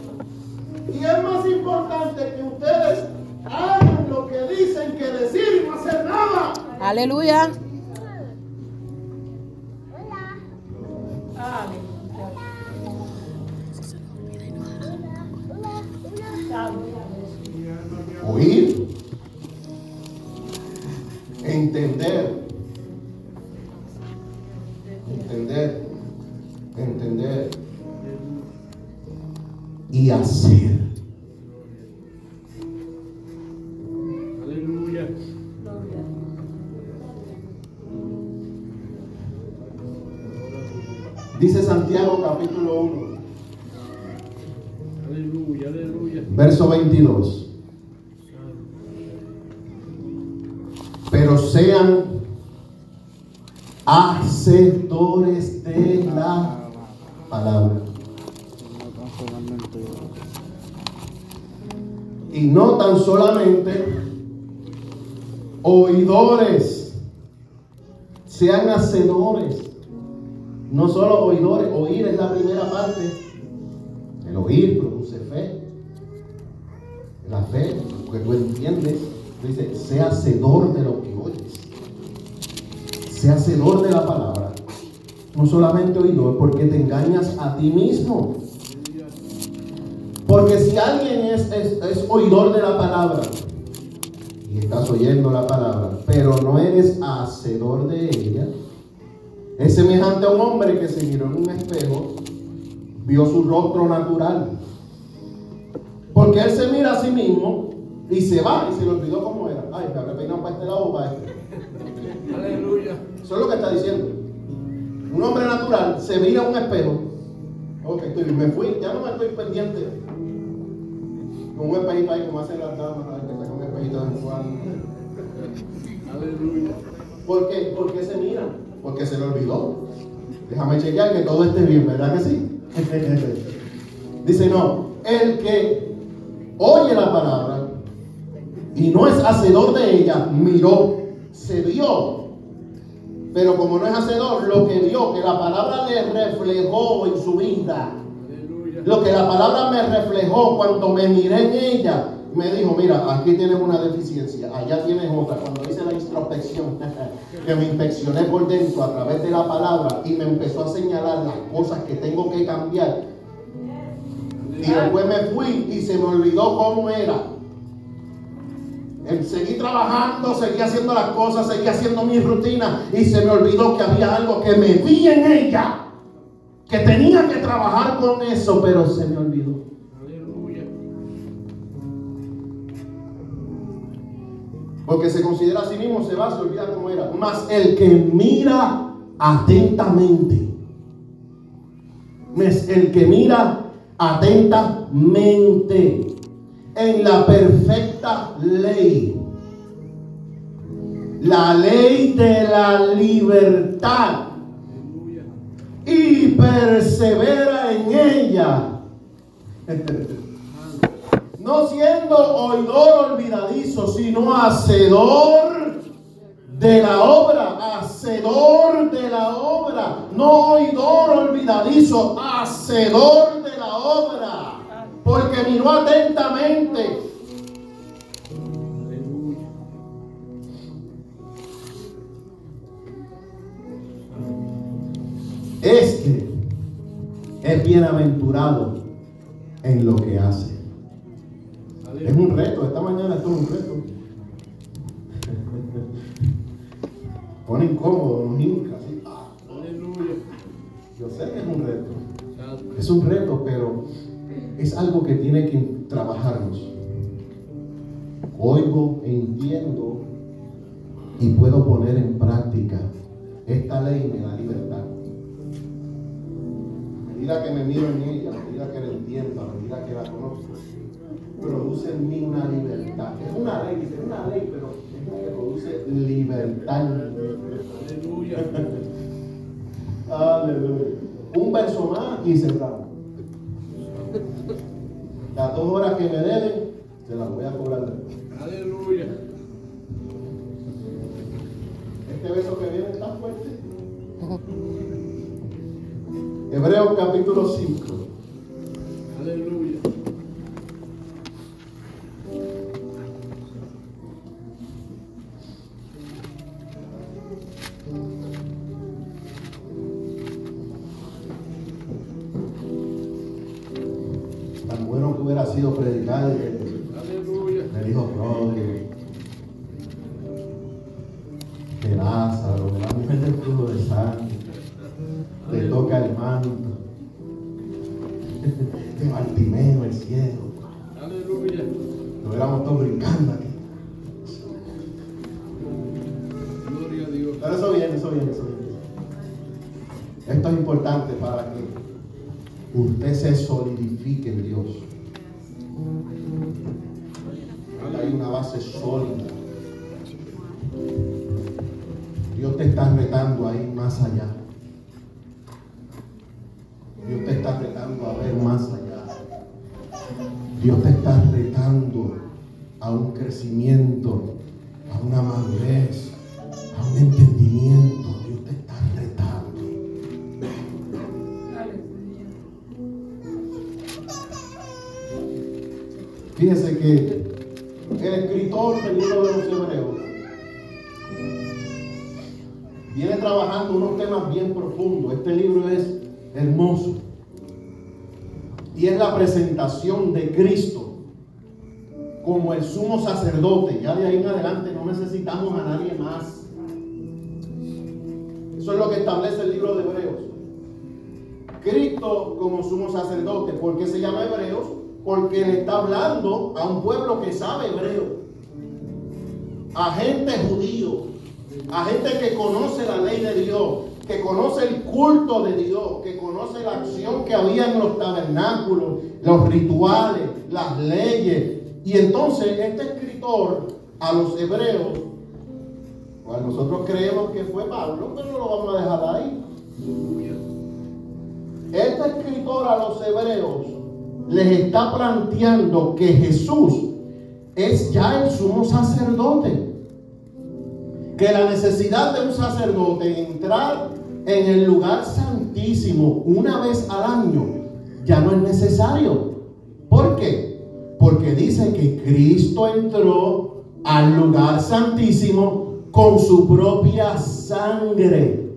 Y es más importante que ustedes hagan lo que dicen que decir y no hacer nada. Aleluya. Aleluya. Santo. Hacedores. No solo oidores, oír es la primera parte. El oír produce fe. La fe, lo que tú entiendes, dice, sea hacedor de lo que oyes. Sea hacedor de la palabra. No solamente oidor, porque te engañas a ti mismo. Porque si alguien es, es, es oidor de la palabra estás oyendo la palabra, pero no eres hacedor de ella, es semejante a un hombre que se miró en un espejo, vio su rostro natural. Porque él se mira a sí mismo y se va y se le olvidó cómo era. Ay, me habré peinado para este lado o para este. Aleluya. Eso es lo que está diciendo. Un hombre natural se mira a un espejo. Ok, estoy bien, me fui, ya no me estoy pendiente. Con un espejito ahí, como hacen las damas, Aleluya. ¿Por qué? ¿Por qué se mira? Porque se le olvidó. Déjame chequear que todo esté bien, ¿verdad que sí? Dice, no, el que oye la palabra y no es hacedor de ella, miró, se vio. Pero como no es hacedor, lo que vio, que la palabra le reflejó en su vida. Lo que la palabra me reflejó cuando me miré en ella, me dijo, mira, aquí tienes una deficiencia, allá tienes otra. Cuando hice la introspección, que me inspeccioné por dentro a través de la palabra y me empezó a señalar las cosas que tengo que cambiar. Y después me fui y se me olvidó cómo era. Eh, Seguí trabajando, seguí haciendo las cosas, seguí haciendo mi rutina y se me olvidó que había algo que me vi en ella, que tenía que trabajar con eso, pero se me olvidó. Porque se considera a sí mismo, se va, se olvida cómo era. Más el que mira atentamente. El que mira atentamente en la perfecta ley. La ley de la libertad. Y persevera en ella. No siendo oidor olvidadizo, sino hacedor de la obra, hacedor de la obra, no oidor olvidadizo, hacedor de la obra, porque miró atentamente. Este es bienaventurado en lo que hace. Es un reto, esta mañana esto es un reto. Pone incómodo, nos hinca, así. Ah, Aleluya. Yo sé que es un reto. Es un reto, pero es algo que tiene que trabajarnos. Oigo, entiendo y puedo poner en práctica. Esta ley me da libertad. A medida que me miro en ella, a medida que la entiendo, a medida que la conozco, produce en mí una libertad. Es una ley, es una ley, pero es la que produce libertad. Aleluya. Aleluya. Un verso más y cerramos. Las dos horas que me deben, se las voy a cobrar. Aleluya. Este verso que viene está fuerte. Hebreos capítulo 5. Crecimiento, sacerdote. Ya de ahí en adelante no necesitamos a nadie más. Eso es lo que establece el libro de Hebreos. Cristo como sumo sacerdote. ¿Por qué se llama Hebreos? Porque le está hablando a un pueblo que sabe hebreo. A gente judío. A gente que conoce la ley de Dios. Que conoce el culto de Dios. Que conoce la acción que había en los tabernáculos. Los rituales. Las leyes. Y entonces este escritor a los hebreos. Pues nosotros creemos que fue Pablo. Pero lo vamos a dejar ahí. Este escritor a los hebreos les está planteando que Jesús es ya el sumo sacerdote. Que la necesidad de un sacerdote entrar en el lugar santísimo una vez al año ya no es necesario. ¿Por qué? Porque dice que Cristo entró al lugar santísimo con su propia sangre.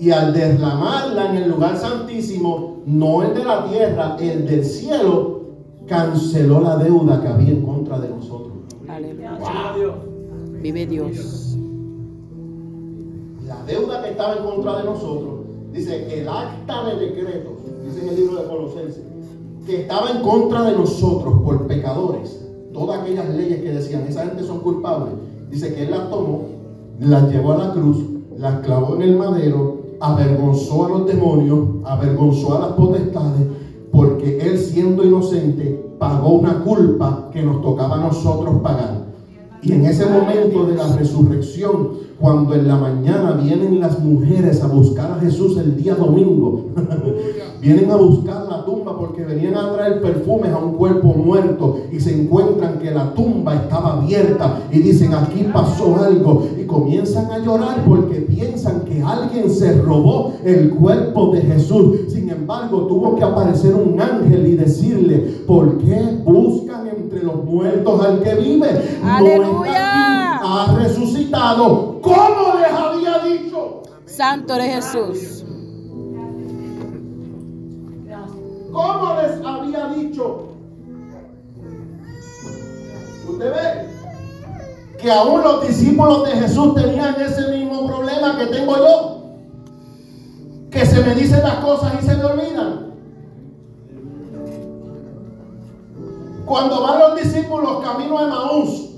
Y al derramarla en el lugar santísimo, no el de la tierra, el del cielo, canceló la deuda que había en contra de nosotros. Aleluya. Dios. Vive Dios. La deuda que estaba en contra de nosotros, dice el acta de decretos, dice en el libro de Colosenses, que estaba en contra de nosotros por pecadores, todas aquellas leyes que decían, esa gente son culpables, dice que él las tomó, las llevó a la cruz, las clavó en el madero, avergonzó a los demonios, avergonzó a las potestades, porque él siendo inocente pagó una culpa que nos tocaba a nosotros pagar. Y en ese momento de la resurrección, cuando en la mañana vienen las mujeres a buscar a Jesús el día domingo, vienen a buscar porque venían a traer perfumes a un cuerpo muerto y se encuentran que la tumba estaba abierta y dicen aquí pasó algo y comienzan a llorar porque piensan que alguien se robó el cuerpo de Jesús. Sin embargo, tuvo que aparecer un ángel y decirle, ¿por qué buscan entre los muertos al que vive? Aleluya. ha resucitado. ¿Cómo les había dicho? Santo eres Jesús. ¿Cómo les había dicho? Usted ve que aún los discípulos de Jesús tenían ese mismo problema que tengo yo. Que se me dicen las cosas y se me olvidan. Cuando van los discípulos camino a Maús,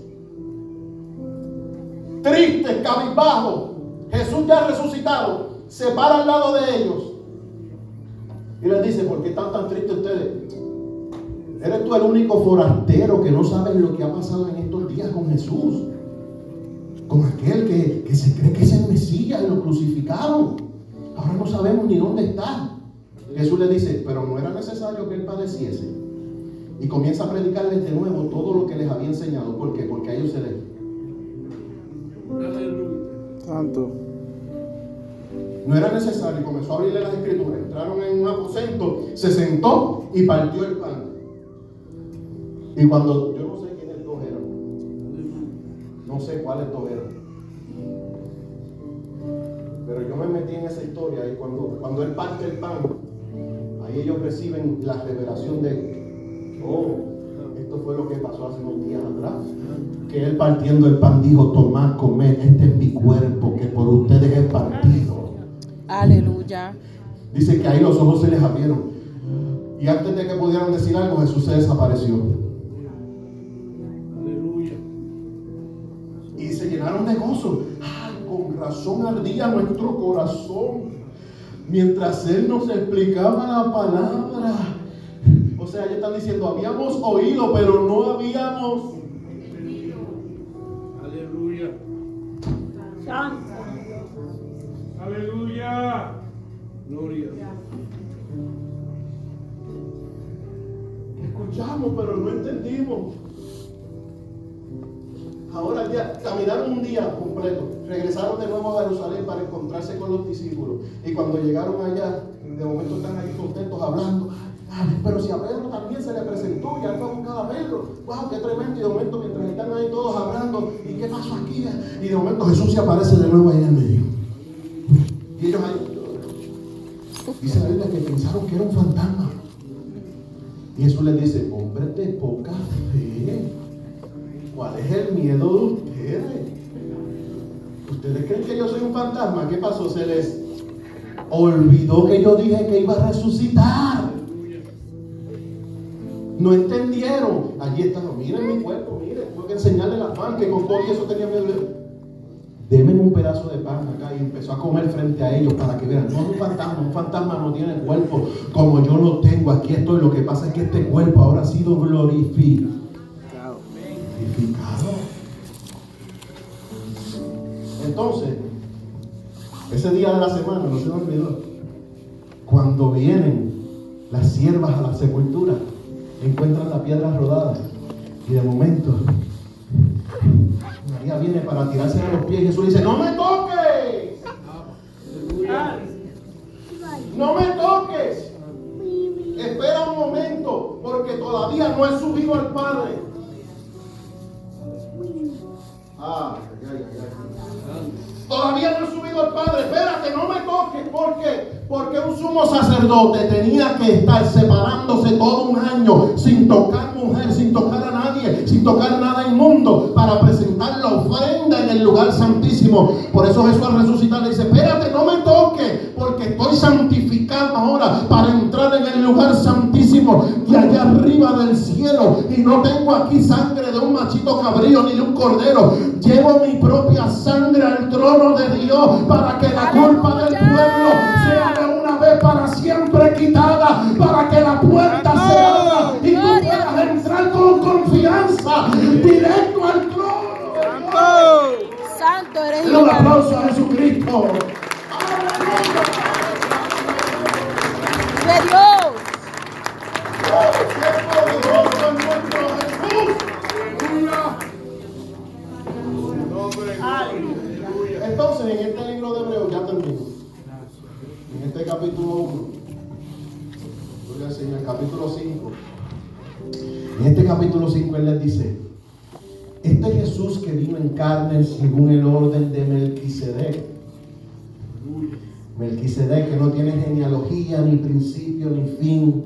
tristes, cabizbajos, Jesús ya resucitado, se para al lado de ellos y les dice, ¿por qué están tan tristes ustedes? Eres tú el único forastero que no sabes lo que ha pasado en estos días con Jesús. Con aquel que, que se cree que es el Mesías y lo crucificaron. Ahora no sabemos ni dónde está. Jesús le dice, pero no era necesario que él padeciese. Y comienza a predicarles de nuevo todo lo que les había enseñado. ¿Por qué? Porque a ellos se les... Santo. No era necesario. Comenzó a abrirle las escrituras. Entraron en un aposento, se sentó y partió el pan. Y cuando yo no sé quiénes dos eran, no sé cuáles dos eran. Pero yo me metí en esa historia y cuando, cuando él parte el pan, ahí ellos reciben la revelación de, oh, esto fue lo que pasó hace unos días atrás. Que él partiendo el pan dijo, tomad, comed, este es mi cuerpo que por ustedes es partido. Aleluya. Dice que ahí los ojos se les abrieron. Y antes de que pudieran decir algo, Jesús se desapareció. Aleluya. Y se llenaron de gozo. Ay, con razón ardía nuestro corazón. Mientras Él nos explicaba la palabra. O sea, ellos están diciendo, habíamos oído, pero no habíamos. Aleluya. Aleluya. Gloria. Escuchamos, pero no entendimos. Ahora ya caminaron un día completo, regresaron de nuevo a Jerusalén para encontrarse con los discípulos. Y cuando llegaron allá, de momento están ahí contentos hablando. "Ay, pero si a Pedro también se le presentó y él fue a buscar a Pedro. ¡Wow! ¡Qué tremendo! Y de momento, mientras están ahí todos hablando, ¿y qué pasó aquí? Y de momento Jesús se aparece de nuevo ahí en el medio. Dice la Biblia que pensaron que era un fantasma. Y Jesús les dice, hombres de poca fe, ¿cuál es el miedo de ustedes? ¿Ustedes creen que yo soy un fantasma? ¿Qué pasó? Se les olvidó que yo dije que iba a resucitar. No entendieron. Allí están, miren mi cuerpo, miren, tengo que enseñarle la pan, que con todo eso tenía miedo. Deme un pedazo de pan acá y empezó a comer frente a ellos para que vean. No es un fantasma, un fantasma no tiene cuerpo como yo lo tengo. Aquí estoy. Lo que pasa es que este cuerpo ahora ha sido glorificado. Glorificado. Entonces, ese día de la semana, no se me olvidó, cuando vienen las siervas a la sepultura, encuentran la piedra rodada. Y de momento, María viene para tirarse a los pies. Y Jesús dice, no me toques. No me toques. Espera un momento, porque todavía no he subido al Padre. Ah. Todavía no he subido al Padre. Espérate, no me toques. ¿Por qué? Porque un sumo sacerdote tenía que estar separándose todo un año sin tocar mujer, sin tocar a nadie, sin tocar nada inmundo para presentar la ofrenda en el lugar santísimo. Por eso Jesús al resucitar le dice, espérate, no me toques, porque estoy santificado ahora para entrar en el lugar santísimo de allá arriba del cielo. Y no tengo aquí sangre de un machito cabrío ni de un cordero. Llevo mi propia sangre al trono de Dios para que la culpa del pueblo sea de una vez para siempre quitada, para que la puerta se abra y tú puedas entrar con confianza directo al trono. de Dios. Santo eres un aplauso a Jesucristo. Dios. Poderoso es nuestro Jesús. Entonces, en este libro de Hebreos, ya termino. En este capítulo 1, voy a enseñar el capítulo 5. En este capítulo 5 él les dice, este Jesús que vino en carne según el orden de Melquisedec. Melquisedec que no tiene genealogía, ni principio, ni fin.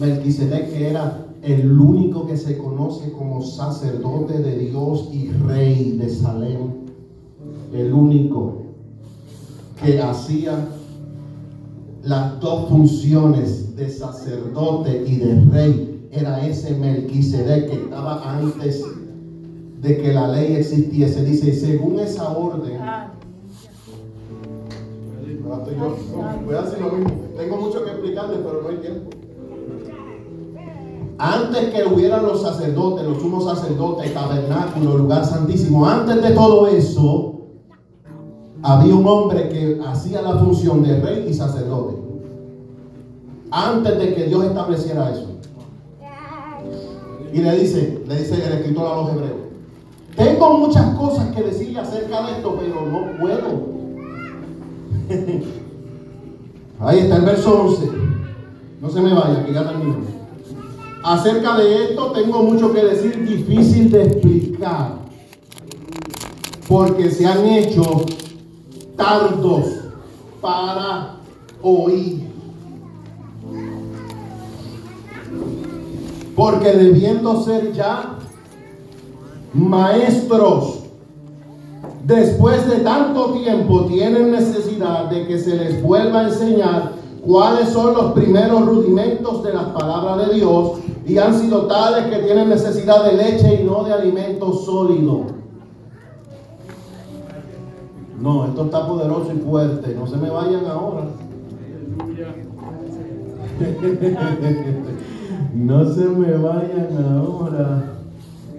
Melquisedec que era el único que se conoce como sacerdote de Dios y rey de Salem. El único que hacía las dos funciones de sacerdote y de rey. Era ese Melquisedec que estaba antes de que la ley existiese. Dice, según esa orden. Antes que hubieran los sacerdotes, los sumos sacerdotes, tabernáculo, lugar santísimo, antes de todo eso, había un hombre que hacía la función de rey y sacerdote. Antes de que Dios estableciera eso. Y le dice, le dice el escritor a los hebreos, tengo muchas cosas que decirle acerca de esto, pero no puedo. Ahí está el verso 11. No se me vaya, que ya termino. Acerca de esto tengo mucho que decir, difícil de explicar. Porque se han hecho tardos para oír. Porque debiendo ser ya maestros después de tanto tiempo tienen necesidad de que se les vuelva a enseñar cuáles son los primeros rudimentos de las palabras de Dios y han sido tales que tienen necesidad de leche y no de alimento sólido. No, esto está poderoso y fuerte. No se me vayan ahora. No se me vayan ahora.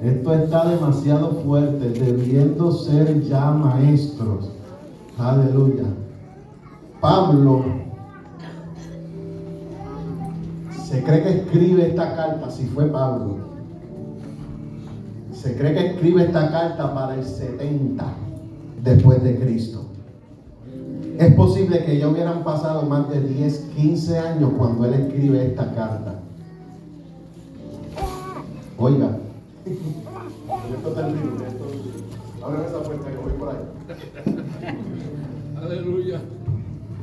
Esto está demasiado fuerte, debiendo ser ya maestros. Aleluya. Pablo se cree que escribe esta carta, si fue Pablo. Se cree que escribe esta carta para el 70 después de Cristo. Es posible que ya hubieran pasado más de 10, 15 años cuando él escribe esta carta. Oiga, esto es terrible. Esto... Ábreme esa puerta que voy por ahí. Aleluya.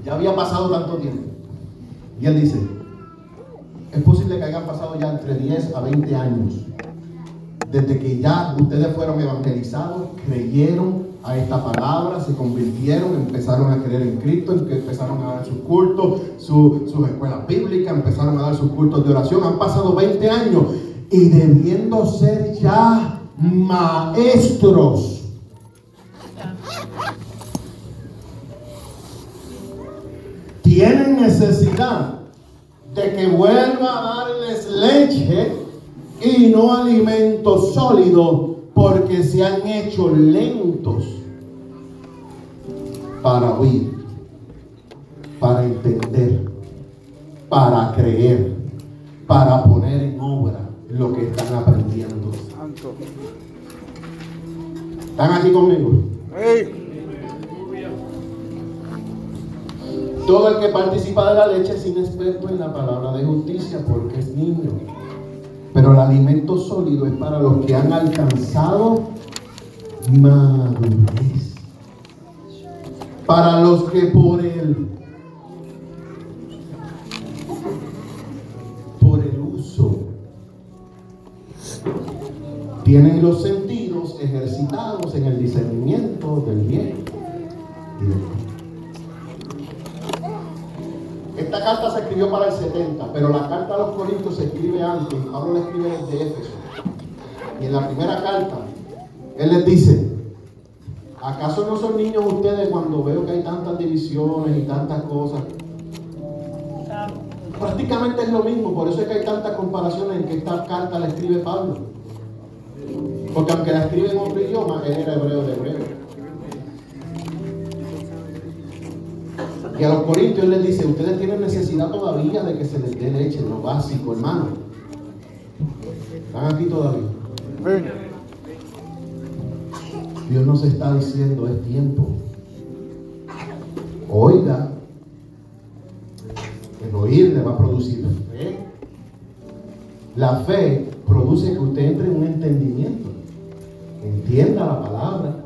Ya había pasado tanto tiempo. Y él dice, es posible que hayan pasado ya entre 10 a 20 años. Desde que ya ustedes fueron evangelizados, creyeron a esta palabra, se convirtieron, empezaron a creer en Cristo, em- empezaron a dar sus cultos, su- sus escuelas bíblicas, empezaron a dar sus cultos de oración. Han pasado 20 años y debiendo ser ya maestros. Tienen necesidad de que vuelva a darles leche y no alimento sólido porque se han hecho lentos para oír, para entender, para creer, para poner en obra. lo que están aprendiendo. Santo. ¿Están aquí conmigo? Todo el que participa de la leche es inexperto en la palabra de justicia porque es niño. Pero el alimento sólido es para los que han alcanzado madurez. Para los que por el por el uso tienen los sentidos ejercitados en el discernimiento del bien y del mal. Esta carta se escribió para el 70, pero la carta a los Corintios se escribe antes. Pablo la escribe desde Éfeso. Y en la primera carta, él les dice, ¿acaso no son niños ustedes cuando veo que hay tantas divisiones y tantas cosas? Prácticamente es lo mismo, por eso es que hay tantas comparaciones en que esta carta la escribe Pablo. Porque aunque la escribe en otro idioma, él era hebreo de hebreo. Y a los corintios les dice, ustedes tienen necesidad todavía de que se les dé leche, lo básico, hermano. Están aquí todavía. Dios nos está diciendo, es tiempo. Oiga, el oír le va a producir fe. La fe produce que usted entre en un entendimiento, entienda la palabra.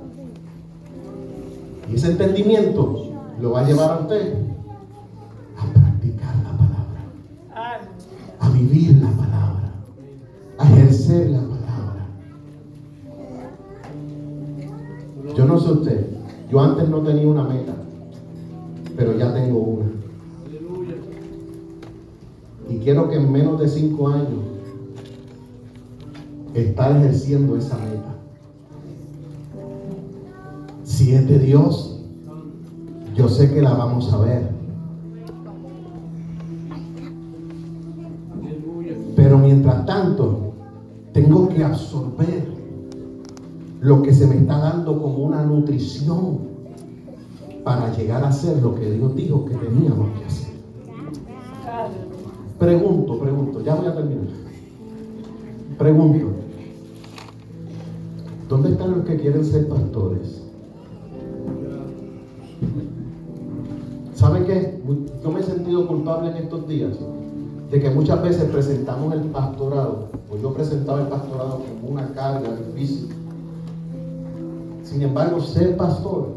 Y ese entendimiento lo va a llevar a usted a practicar la palabra, a vivir la palabra, a ejercer la palabra. Usted, yo antes no tenía una meta, pero ya tengo una. Y quiero que en menos de cinco años estar ejerciendo esa meta. Si es de Dios, yo sé que la vamos a ver. Pero mientras tanto, tengo que absorber lo que se me está dando como una nutrición para llegar a hacer lo que Dios dijo que teníamos que hacer. Pregunto, pregunto, ya voy a terminar. Pregunto, ¿dónde están los que quieren ser pastores? ¿Sabe qué? Yo me he sentido culpable en estos días de que muchas veces presentamos el pastorado, o yo presentaba el pastorado como una carga difícil. Sin embargo, ser pastor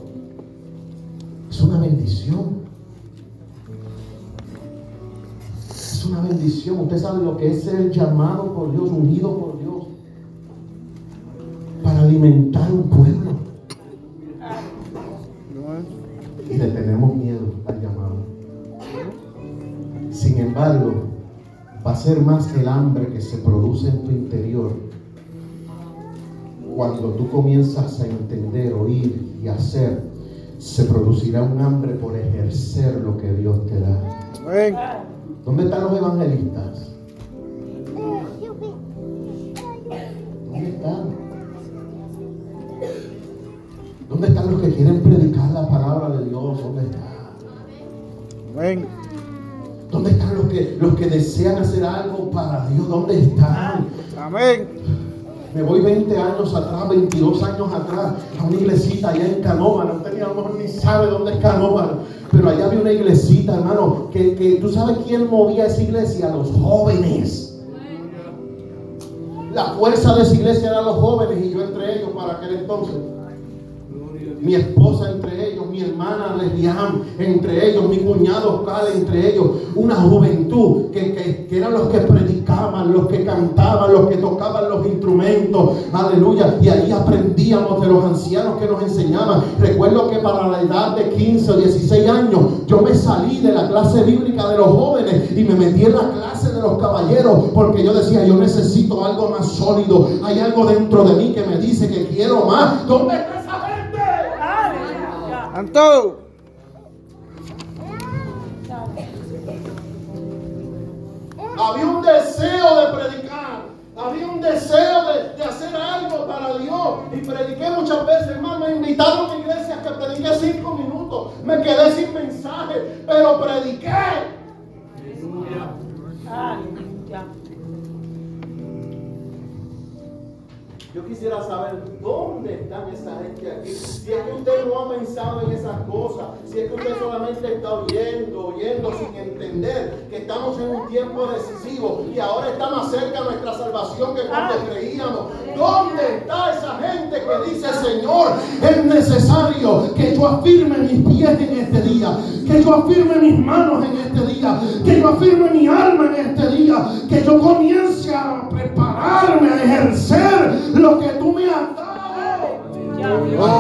es una bendición. Es una bendición. Usted sabe lo que es ser llamado por Dios, unido por Dios, para alimentar un pueblo. Y le tenemos miedo al llamado. Sin embargo, va a ser más que el hambre que se produce en tu interior cuando tú comienzas a entender, oír y hacer, se producirá un hambre por ejercer lo que Dios te da. ¿Dónde están los evangelistas? ¿Dónde están? ¿Dónde están los que quieren predicar la palabra de Dios? ¿Dónde están? ¿Dónde están los que, los que desean hacer algo para Dios? ¿Dónde están? Amén. Me voy 20 años atrás, 22 años atrás, a una iglesita allá en Canóvana. Usted a lo ni sabe dónde es Canóvana. Pero allá había una iglesita, hermano, que, que tú sabes quién movía esa iglesia, los jóvenes. La fuerza de esa iglesia eran los jóvenes y yo entre ellos para aquel entonces. Mi esposa entre mi hermana Lesbian entre ellos, mi cuñado Oscar entre ellos. Una juventud que, que- que eran los que predicaban, los que cantaban, los que tocaban los instrumentos. Aleluya. Y ahí aprendíamos de los ancianos que nos enseñaban. Recuerdo que para la edad de 15 o 16 años yo me salí de la clase bíblica de los jóvenes y me metí en la clase de los caballeros porque yo decía, yo necesito algo más sólido. Hay algo dentro de mí que me dice que quiero más. ¿Dónde? Santo. Había un deseo de predicar. Había un deseo de, de hacer algo para Dios. Y prediqué muchas veces, hermano. Me invitaron a iglesias que prediqué cinco minutos. Me quedé sin mensaje. Pero prediqué. Aleluya. Yo quisiera saber dónde están esa gente aquí. Si es que usted no ha pensado en esas cosas, si es que usted solamente está oyendo, oyendo sin entender que estamos en un tiempo decisivo y ahora está más cerca nuestra salvación que cuando creíamos. ¿Dónde está esa gente que dice, Señor, es necesario que yo afirme mis pies en este día, que yo afirme mis manos en este día, que yo afirme mi alma en este día, que yo comience a prepararme, a ejercer lo que tú me has dado?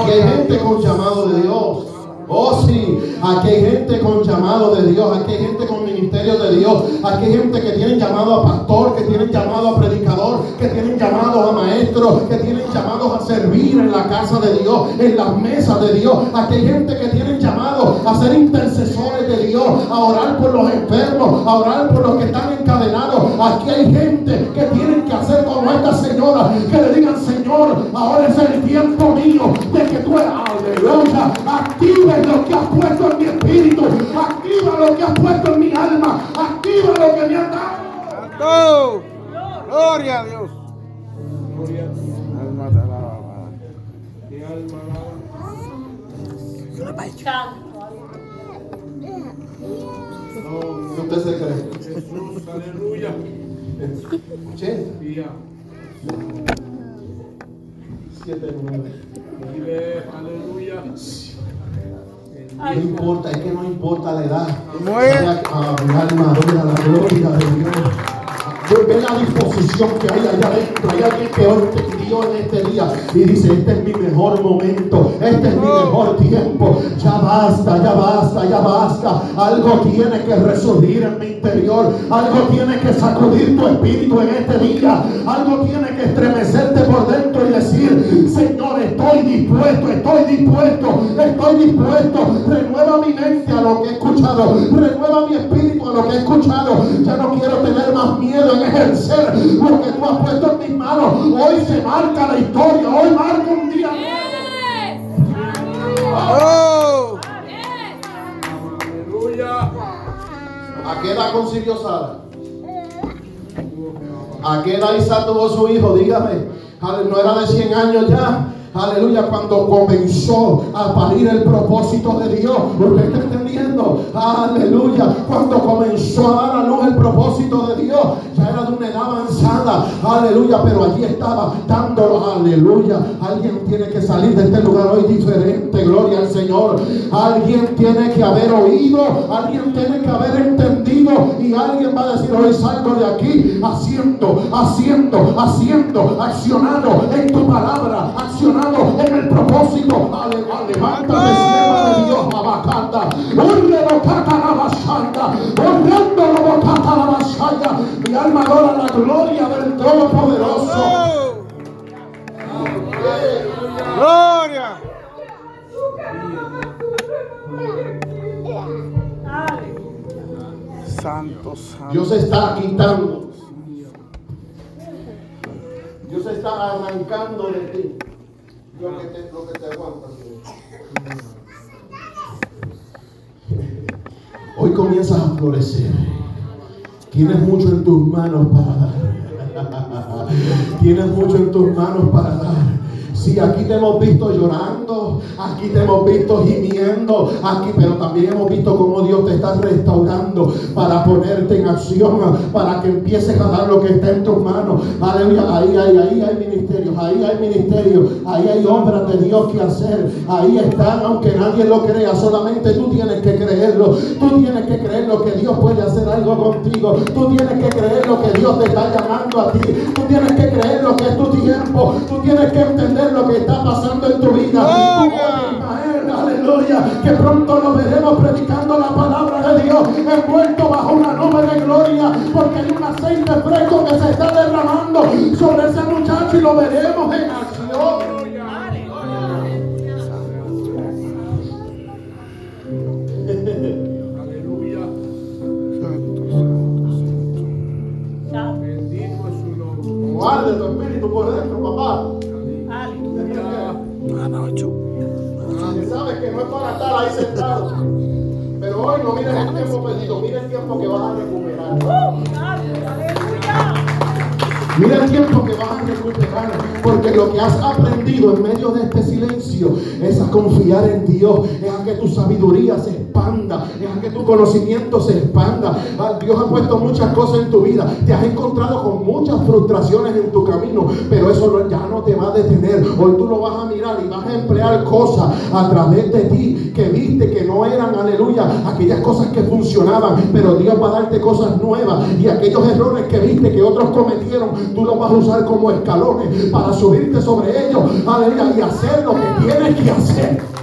Aquí hay gente con llamado de Dios. Oh sí, aquí hay gente con llamado de Dios, aquí hay gente con ministerio de Dios, aquí hay gente que tienen llamado a pastor, que tienen llamado a predicador, que tienen llamado a maestro, que tienen llamados a servir en la casa de Dios, en las mesas de Dios. Aquí hay gente que tienen llamado a ser intercesores de Dios, a orar por los enfermos, a orar por los que están encadenados. Aquí hay gente que tienen que hacer como esta señora, que le digan, Señor, Ahora es el tiempo mío de que tú, aleluya, actives lo que has puesto en mi espíritu, activa lo que has puesto en mi alma, activa lo que me has dado. Gloria a Dios. Gloria a Dios. Alma alaba. Alma alaba. No, usted se cree. Jesús, aleluya. Escuché. No importa, es que no importa la edad. La gloria de Dios. Ve ve la disposición que hay allá adentro. Hay alguien que hoy entendió en este día y dice, este es mi mejor momento, este es mi mejor tiempo. Ya basta, ya basta, ya basta. Algo tiene que resurgir en mi interior. Algo tiene que sacudir tu espíritu en este día. Algo tiene que estremecerte por dentro y decir, Señor, estoy dispuesto, estoy dispuesto, estoy dispuesto. Renueva mi mente a lo que he escuchado. Renueva mi espíritu a lo que he escuchado. Ya no quiero tener más miedo en ejercer lo que tú has puesto en mis manos. Hoy se marca la historia. Hoy marca un día nuevo. Oh. Aleluya. ¿A qué edad concibió Sara? ¿A qué edad Isaac tuvo su hijo? Dígame. Ale- No era de 100 años ya. Aleluya, cuando comenzó a parir el propósito de Dios. ¿Usted está entendiendo? Aleluya. Cuando comenzó a dar a luz el propósito de Dios. Ya era de una edad avanzada. Aleluya. Pero allí estaba dándolo. Aleluya. Alguien tiene que salir de este lugar hoy diferente. Gloria al Señor. Alguien tiene que haber oído. Alguien tiene que haber entendido. Y alguien va a decir hoy salgo de aquí haciendo, haciendo, haciendo, accionando en tu palabra, accionando en el propósito. Levántate, sierva de Dios, abacata. Urre bocata la basanda. Honrando la bocata la basanda. Mi alma adora la gloria del Todopoderoso. Oh. Gloria. Santo, santo. Dios está quitando. Dios está arrancando de ti lo que te, aguanta. Hoy comienzas a florecer. Tienes mucho en tus manos para dar. Tienes mucho en tus manos para dar. Si aquí te hemos visto llorando, aquí te hemos visto gimiendo, aquí, pero también hemos visto cómo Dios te está restaurando para ponerte en acción, para que empieces a dar lo que está en tus manos. Aleluya, ahí, ahí, ahí hay ministerios, ahí hay ministerios, ahí hay obras de Dios que hacer, ahí están, aunque nadie lo crea, solamente tú tienes que creerlo, tú tienes que creer lo que Dios puede hacer algo contigo, tú tienes que creer lo que Dios te está llamando a ti, tú tienes que creer lo que es tu tiempo, tú tienes que entender lo que está pasando en tu vida. Aleluya, que pronto lo veremos predicando la palabra de Dios, envuelto bajo una nube de gloria, porque hay un aceite fresco que se está derramando sobre ese muchacho y lo veremos en acción. Aleluya. Santo, santo, santo. Bendito es su nombre. Guarde tu espíritu por no es para estar ahí sentado. Pero hoy no mires el tiempo perdido, mira el tiempo que vas a recuperar. Mira el tiempo que vas a recuperar. Porque lo que has aprendido en medio de este silencio es a confiar en Dios, es a que tu sabiduría se expanda, es a que tu conocimiento se expanda. Ah, Dios ha puesto muchas cosas en tu vida, te has encontrado con muchas frustraciones en tu camino, pero eso ya no te va a detener. Hoy tú lo vas a mirar y vas a emplear cosas a través de ti que viste que no eran, aleluya, aquellas cosas que funcionaban, pero Dios va a darte cosas nuevas y aquellos errores que viste que otros cometieron, tú los vas a usar como escalones para subirte sobre ellos, y hacer lo que tienes que hacer.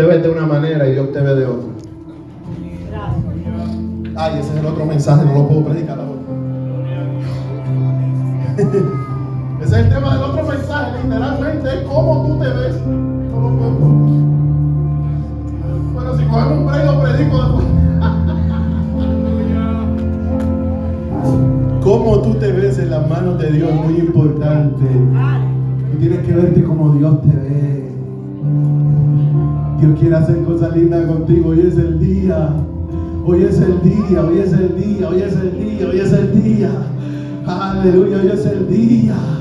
Te ves de una manera y Dios te ve de otra. Gracias. Ay, ese es el otro mensaje, no lo puedo predicar ahora. Ese es el tema del otro mensaje, literalmente es cómo tú te ves. Hoy es el día. Hoy es el día. Hoy es el día. Hoy es el día. Hoy es el día. Aleluya. Hoy es el día.